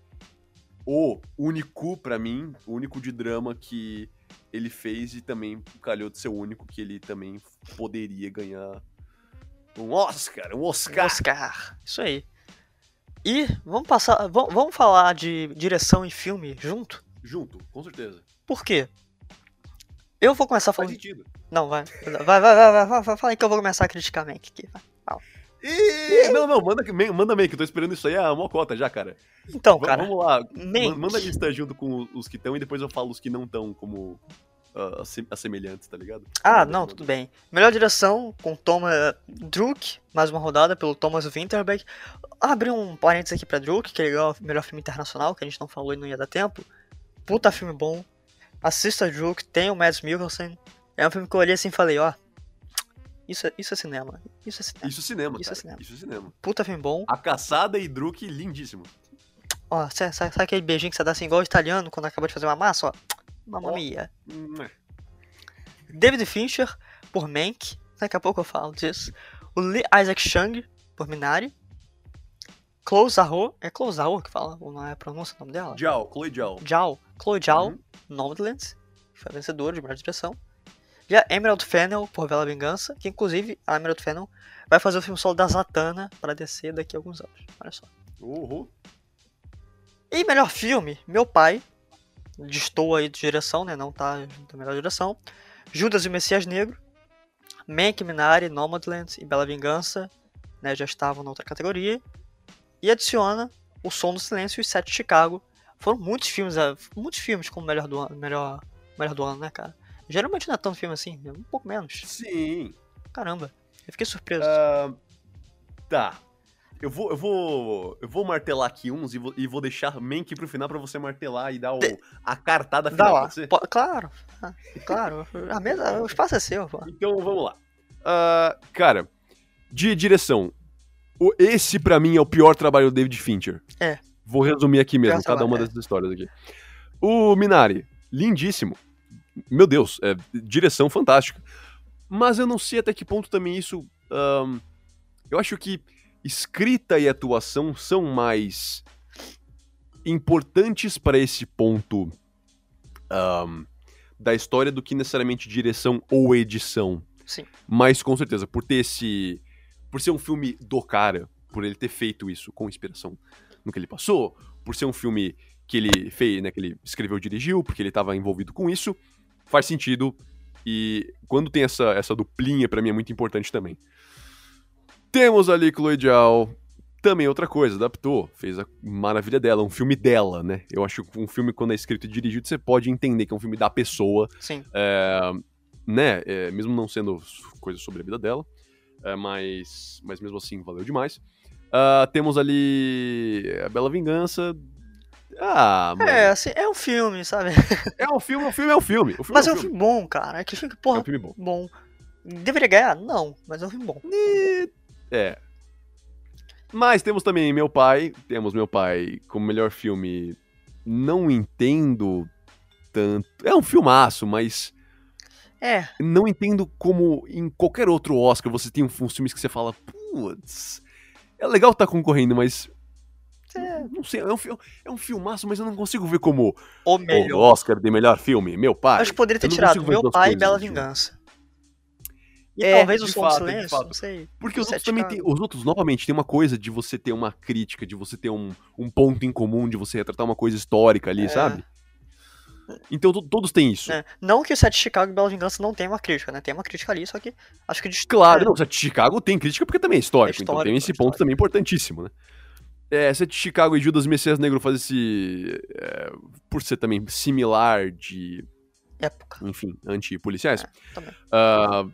O único, pra mim, o único de drama que ele fez e também calhou de ser o único que ele também poderia ganhar um Oscar, um Oscar. Oscar. Isso aí. E vamos passar. Vamos, vamos falar de direção e filme junto? Junto, com certeza. Por quê? Eu vou começar Faz falando. sentido. Não, vai. Vai, vai, vai, vai, vai, vai, fala aí que eu vou começar a criticar Mank aqui. vai. Ih, não, não, manda, manda meio que eu tô esperando isso aí a mocota já, cara. Então, Va- cara, Vamos lá. Man- Manda a lista junto com os que estão e depois eu falo os que não estão como ah, assi- assemelhantes, tá ligado? Ah, Manda, não, manda. tudo bem. Melhor direção com Thomas Druk, mais uma rodada pelo Thomas Winterberg. Abri um parênteses aqui pra Druk, que é legal, melhor filme internacional, que a gente não falou e não ia dar tempo. Puta filme bom. Assista Druk, tem o Mads Mikkelsen. É um filme que eu olhei assim e falei, ó. Isso, é- isso é cinema. Isso é cinema. Isso é cinema, Isso é cara. cinema. Isso é cinema. Puta filme bom. A Caçada e Druk, lindíssimo. Ó, sabe, sabe, aquele beijinho que você dá assim, igual o italiano, quando acaba de fazer uma massa, ó? Mamma mia. Hum, é. David Fincher, por Mank. Daqui a pouco eu falo disso. O Lee Isaac Chung, por Minari. Chloe Zhao. É Chloe Zhao que fala? Ou não é a pronúncia do nome dela? Zhao, Chloe Zhao. Zhao. Chloe Zhao, Uhum. Foi a vencedora de melhor direção. E a Emerald Fennel, por Bela Vingança. Que inclusive a Emerald Fennel vai fazer o filme solo da Zatanna para descer daqui a alguns anos. Olha só. Uhul. E melhor filme, meu pai. destoa aí de direção, né? Não tá na melhor direção. Judas e o Messias Negro. Mank, Minari, Nomadland e Bela Vingança, né? Já estavam na outra categoria. E adiciona O Som do Silêncio e Sete de Chicago. Foram muitos filmes, é, muitos filmes como melhor do ano, melhor, melhor do ano, né, cara? Geralmente não é tanto filme assim, é um pouco menos. Sim. Caramba, eu fiquei surpreso. Uh, tá. Eu vou, eu vou, eu vou martelar aqui uns e vou, e vou deixar Mank pro final pra você martelar e dar o, a cartada final. Dá lá. Pode claro, ah, claro. A mesa, o espaço é seu. Pô. Então vamos lá. Uh, cara, de direção, o, esse para mim é o pior trabalho do David Fincher. É. Vou resumir aqui mesmo, cada uma é. dessas histórias aqui. O Minari, lindíssimo. Meu Deus, é, direção fantástica. Mas eu não sei até que ponto também isso. Um, eu acho que escrita e atuação são mais importantes para esse ponto um, da história do que necessariamente direção ou edição. Sim. Mas com certeza, por ter esse por ser um filme do cara, por ele ter feito isso com inspiração no que ele passou, por ser um filme que ele fez, né, que ele escreveu e dirigiu, porque ele estava envolvido com isso, faz sentido. E quando tem essa, essa duplinha, para mim é muito importante também. Temos ali Zhao, também outra coisa, adaptou, fez a maravilha dela, um filme dela, né? Eu acho que um filme, quando é escrito e dirigido, você pode entender que é um filme da pessoa. Sim. É, né? É, mesmo não sendo coisa sobre a vida dela. É, mas, mas mesmo assim, valeu demais. Uh, temos ali a Bela Vingança. Ah, mano. É, assim, é um filme, sabe? É um filme, o filme é um filme. filme mas é um filme. bom, cara. É que filme, porra, é um filme bom. bom. Deveria ganhar? Não, mas é um filme bom. É. Mas temos também Meu Pai. Temos Meu Pai como melhor filme. Não entendo tanto. É um filmaço, mas é. Não entendo como em qualquer outro Oscar você tem uns filmes que você fala, putz, é legal estar tá concorrendo, mas. É, não sei, é um, é um filmaço, mas eu não consigo ver como o, melhor. o Oscar de melhor filme. Meu pai. Acho que poderia ter tirado Meu Pai e Bela Vingança. E é, talvez o Som do Silêncio, não sei. Porque os outros também tem, os outros, novamente, tem uma coisa de você ter uma crítica, de você ter um, um ponto em comum, de você retratar uma coisa histórica ali, é. sabe? Então todos têm isso. É. Não que o Sete de Chicago e Bela Vingança não tenha uma crítica, né? Tem uma crítica ali, só que acho que... Claro, é. não, o Sete de Chicago tem crítica porque também é histórico, é histórico então tem esse ponto também importantíssimo, né? É, Sete de Chicago e Judas Messias Negro faz esse... É, por ser também similar de... Época. Enfim, anti-policiais. É. Uh,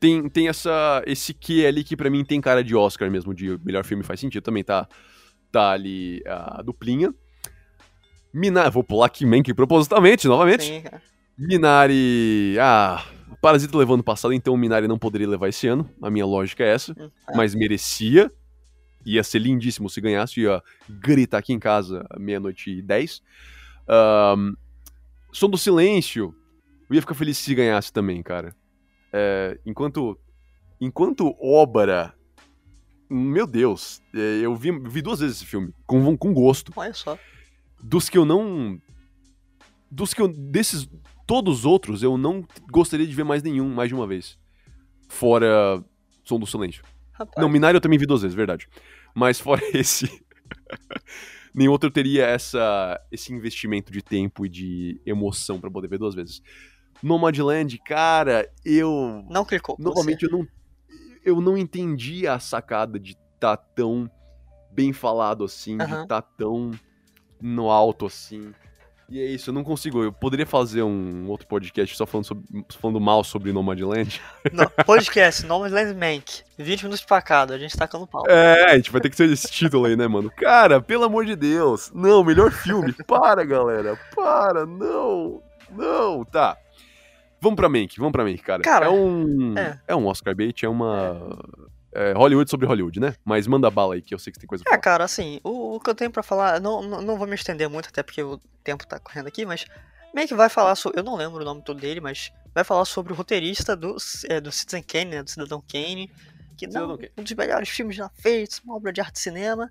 tem, tem essa, esse que ali que para mim tem cara de Oscar mesmo, de melhor filme faz sentido. Também tá, tá ali a duplinha. Minari. Vou pular aqui Mank propositalmente, novamente. Sim, cara. Minari. Ah. Parasita levou ano passado, então o Minari não poderia levar esse ano. A minha lógica é essa. Hum, é. Mas merecia. Ia ser lindíssimo se ganhasse. Ia gritar aqui em casa meia-noite e dez. Um, Som do Silêncio. Eu ia ficar feliz se ganhasse também, cara. É, enquanto. Enquanto obra. Meu Deus. É, eu vi, vi duas vezes esse filme. Com, com gosto. Olha só dos que eu não. Dos que eu. Desses. Todos os outros, eu não gostaria de ver mais nenhum, mais de uma vez. Fora Som do Silêncio. Rapaz. Não, Minari eu também vi duas vezes, verdade. Mas fora esse. nenhum outro teria essa, esse investimento de tempo e de emoção para poder ver duas vezes. Nomadland, cara, eu. Não clicou. Novamente, eu não. Eu não entendi a sacada de tá tão bem falado assim, de tá tão no alto, assim. E é isso, eu não consigo. Eu poderia fazer um outro podcast só falando, sobre, falando mal sobre Nomadland. Não, podcast, Nomadland Mank. 20 minutos pra cada, a gente tacando pau. É, a gente vai ter que ser esse título aí, né, mano? Cara, pelo amor de Deus. Não, melhor filme. Para, galera. Para, não. Não, tá. Vamos pra Mank, vamos pra Mank, cara. cara é um. É. é um Oscar bait, é uma é, Hollywood sobre Hollywood, né? Mas manda bala aí, que eu sei que tem coisa pra É, falar. cara, assim, o, o, que eu tenho pra falar, não, não, não, vou me estender muito, até porque o tempo tá correndo aqui, mas meio que vai falar sobre. Eu não lembro o nome todo dele, mas vai falar sobre o roteirista do, é, do Citizen Kane, né? Do Cidadão Kane. Que não, um dos melhores filmes já feitos, uma obra de arte e cinema.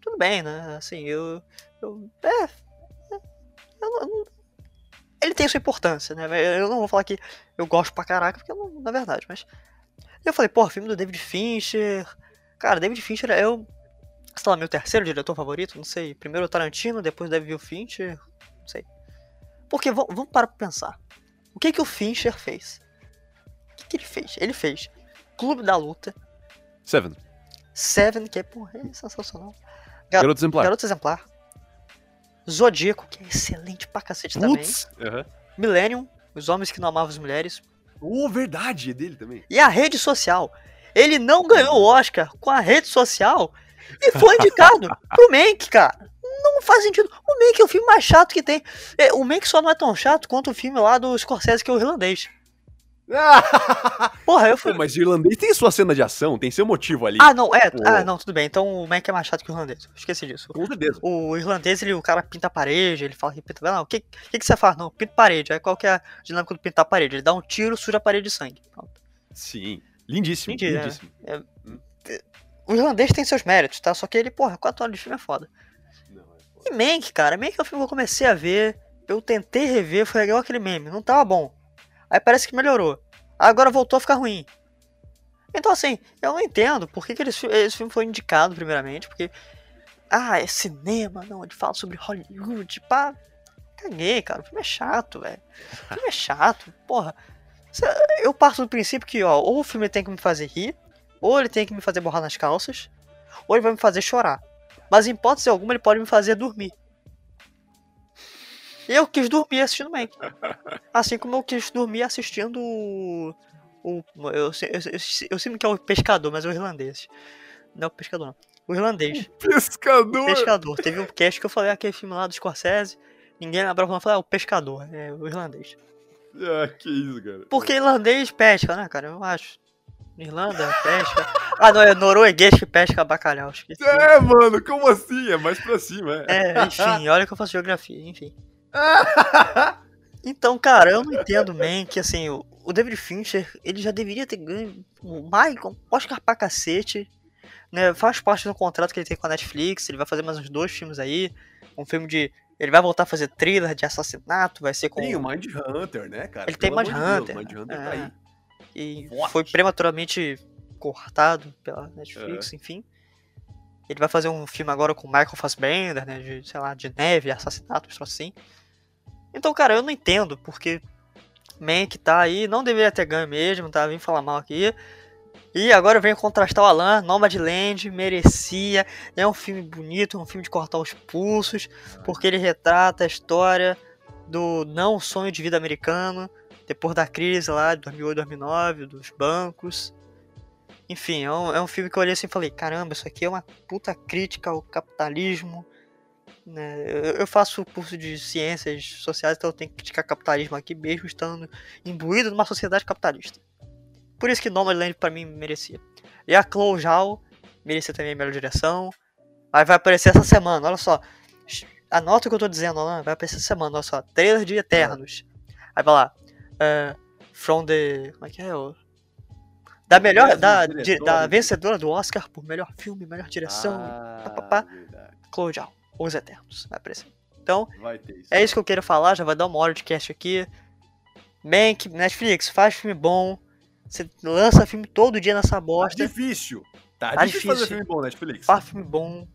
Tudo bem, né? Assim, eu. eu é. é eu, eu, ele tem sua importância, né? Eu não vou falar que eu gosto pra caraca, porque não, na verdade, mas eu falei, pô, filme do David Fincher. Cara, David Fincher é o, sei lá, meu terceiro diretor favorito, não sei. Primeiro o Tarantino, depois David Fincher, não sei. Porque vamos, parar pra pensar. O que que o Fincher fez? O que, que ele fez? Ele fez Clube da Luta, Seven. Seven, que é, porra, é sensacional. Gar- Garoto exemplar. Garoto Exemplar. Zodíaco, que é excelente pra cacete também. Aham. Millennium, Os Homens que Não Amavam as Mulheres. Oh, verdade, é dele também. E a rede social. Ele não ganhou o Oscar com a rede social e foi indicado pro Mank, cara. Não faz sentido. O Mank é o filme mais chato que tem. É, o Mank só não é tão chato quanto o filme lá do Scorsese, que é o irlandês. Porra, eu Pô, fui. mas o irlandês tem sua cena de ação, tem seu motivo ali. Ah, não, é. Pô. Ah, não, tudo bem. Então o Mank é mais chato que o irlandês. Esqueci disso. Com certeza. O irlandês, ele, o cara pinta a parede, ele fala que pinta. Não, o que, que, que você faz? Não, pinta parede. Aí qual que é a dinâmica do pintar a parede? Ele dá um tiro, suja a parede de sangue. Pronto. Sim. Lindíssimo, Mentira, lindíssimo. O irlandês tem seus méritos, tá? Só que ele, porra, 4 horas de filme é foda. Não, é foda. E Mank, cara, Mank é um filme que eu comecei a ver, eu tentei rever, foi igual aquele meme, não tava bom. Aí parece que melhorou. Agora voltou a ficar ruim. Então assim, eu não entendo por que, que esse, esse filme foi indicado primeiramente, porque. Ah, é cinema, não, ele fala sobre Hollywood, pá. Caguei, cara, o filme é chato, velho. O filme é chato, porra. Eu parto do princípio que, ó, ou o filme tem que me fazer rir, ou ele tem que me fazer borrar nas calças, ou ele vai me fazer chorar. Mas em hipótese alguma ele pode me fazer dormir. Eu quis dormir assistindo Mank. Assim como eu quis dormir assistindo o. o eu, eu, eu, eu sempre que é o pescador, mas é o irlandês. Não é o pescador, não. O irlandês. Pescador! O pescador. Teve um cast que eu falei aquele filme lá do Scorsese. Ninguém lembrava. Eu falei, ah, o pescador. É o irlandês. Ah, que isso, cara. Porque irlandês pesca, né, cara? Eu acho. Irlanda, pesca. Ah, não, é norueguês que pesca bacalhau. Esqueci. É, mano, como assim? É mais pra cima, é. É, enfim, olha que eu faço geografia, enfim. Então, cara, eu não entendo, man, que assim, o, o David Fincher, ele já deveria ter ganho o Michael, Oscar pra cacete, né? Faz parte do contrato que ele tem com a Netflix, ele vai fazer mais uns dois filmes aí, um filme de... Ele vai voltar a fazer thriller de assassinato, vai ser com... Tem o Mind Hunter, né, cara? Ele tem Pelo Mind de Deus, Hunter, Mind Hunter é. tá aí. e Forte. foi prematuramente cortado pela Netflix, enfim. Ele vai fazer um filme agora com o Michael Fassbender, né, de, sei lá, de neve, assassinato, um assim. Então, cara, eu não entendo, porque Mank tá aí, não deveria ter ganho mesmo, tá? Vim falar mal aqui. E agora vem contrastar o Alan, Nomadland, merecia. É um filme bonito, é um filme de cortar os pulsos, porque ele retrata a história do não sonho de vida americano, depois da crise lá de 2008, 2009, dos bancos. Enfim, é um, é um filme que eu olhei assim e falei: caramba, isso aqui é uma puta crítica ao capitalismo. Né? Eu, faço curso de ciências sociais, então eu tenho que criticar capitalismo aqui, mesmo estando imbuído numa sociedade capitalista. Por isso que Nomadland pra mim merecia. E a Chloe Zhao merecia também a melhor direção. Aí vai aparecer essa semana, olha só. Anota o que eu tô dizendo, Alan. Vai aparecer essa semana, olha só. Trailer de Eternos. Aí vai lá. é, from the. Como é que é? O- Da melhor. Da, diretor, di- da né? vencedora do Oscar por melhor filme, melhor direção. Ah, pá, pá. verdade. Chloe Zhao. Os Eternos. Vai aparecer. Então, isso. é isso que eu quero falar. Já vai dar uma hora de cast aqui. Mank, Netflix, faz filme bom. Você lança filme todo dia nessa Tá bosta. difícil. Tá, Tá difícil fazer filme bom, Netflix. Faz filme bom.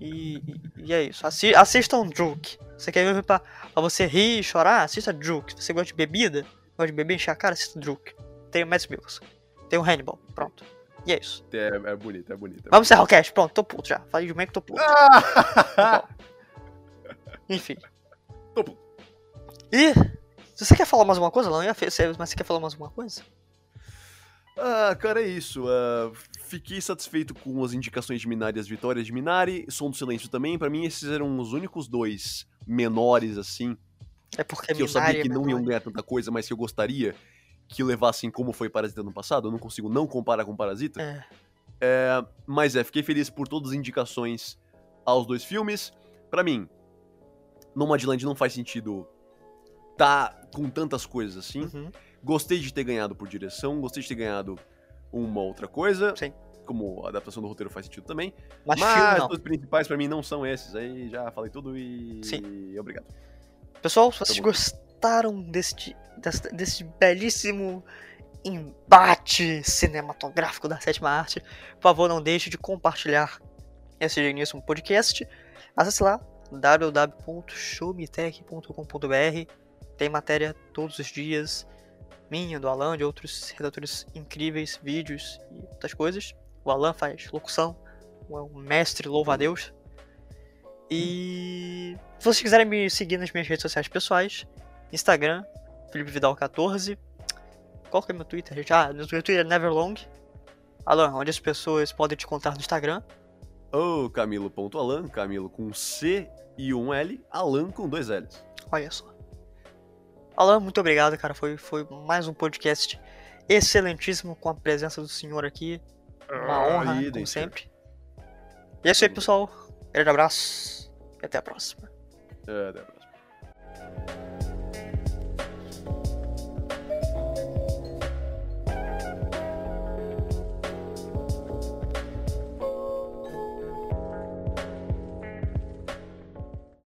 E, e- e é isso. Assi assistam Juke. Você quer ver pra, pra você rir e chorar? Assista Juke. Você gosta de bebida, gosta de beber, encher a cara, assista Juke. Tem o Mads Mikkelsen. Tem o Hannibal. Pronto. E é isso. É, é bonito, é bonito. é Vamos encerrar o cast. Pronto, tô puto já. Falei de Mank, tô puto. Ah! Enfim. Tô puto. E se você quer falar mais alguma coisa, não ia você- mas você quer falar mais alguma coisa? Ah, cara, é isso. ah, fiquei satisfeito com as indicações de Minari e as vitórias de Minari. Som do Silêncio também. Pra mim, esses eram os únicos dois menores, assim, É porque que eu Minari sabia é que não menor. iam ganhar tanta coisa, mas que eu gostaria que levassem como foi Parasita no passado. Eu não consigo não comparar com Parasita. É. É, mas é, fiquei feliz por todas as indicações aos dois filmes. Pra mim, Nomadland não faz sentido tá com tantas coisas assim. Uhum. Gostei de ter ganhado por direção, gostei de ter ganhado uma outra coisa. Sim. Como a adaptação do roteiro faz sentido também. Mas, Mas, os principais pra mim não são esses. Aí já falei tudo e. Sim. Obrigado. Pessoal, se vocês bom. Gostaram deste, desse, desse belíssimo embate cinematográfico da sétima arte, por favor, não deixe de compartilhar esse digníssimo podcast. Acesse lá www.showmetech.com.br. Tem matéria todos os dias, minha, do Alan, de outros redatores incríveis, vídeos e outras coisas. O Alan faz locução, é um mestre louva-a-Deus. E se vocês quiserem me seguir nas minhas redes sociais pessoais, Instagram, Felipe Vidal14. Qual que é meu Twitter, gente? Ah, no Twitter é Neverlong. Alan, onde as pessoas podem te encontrar no Instagram? Ô, Camilo.alan, Camilo com C e um L, Alan com dois L's. Olha só. Alan, muito obrigado, cara. Foi, foi mais um podcast excelentíssimo com a presença do senhor aqui. Uma Ah, honra, idem, como senhor. sempre. E é isso aí, pessoal. Grande abraço e até a próxima. É, Débora.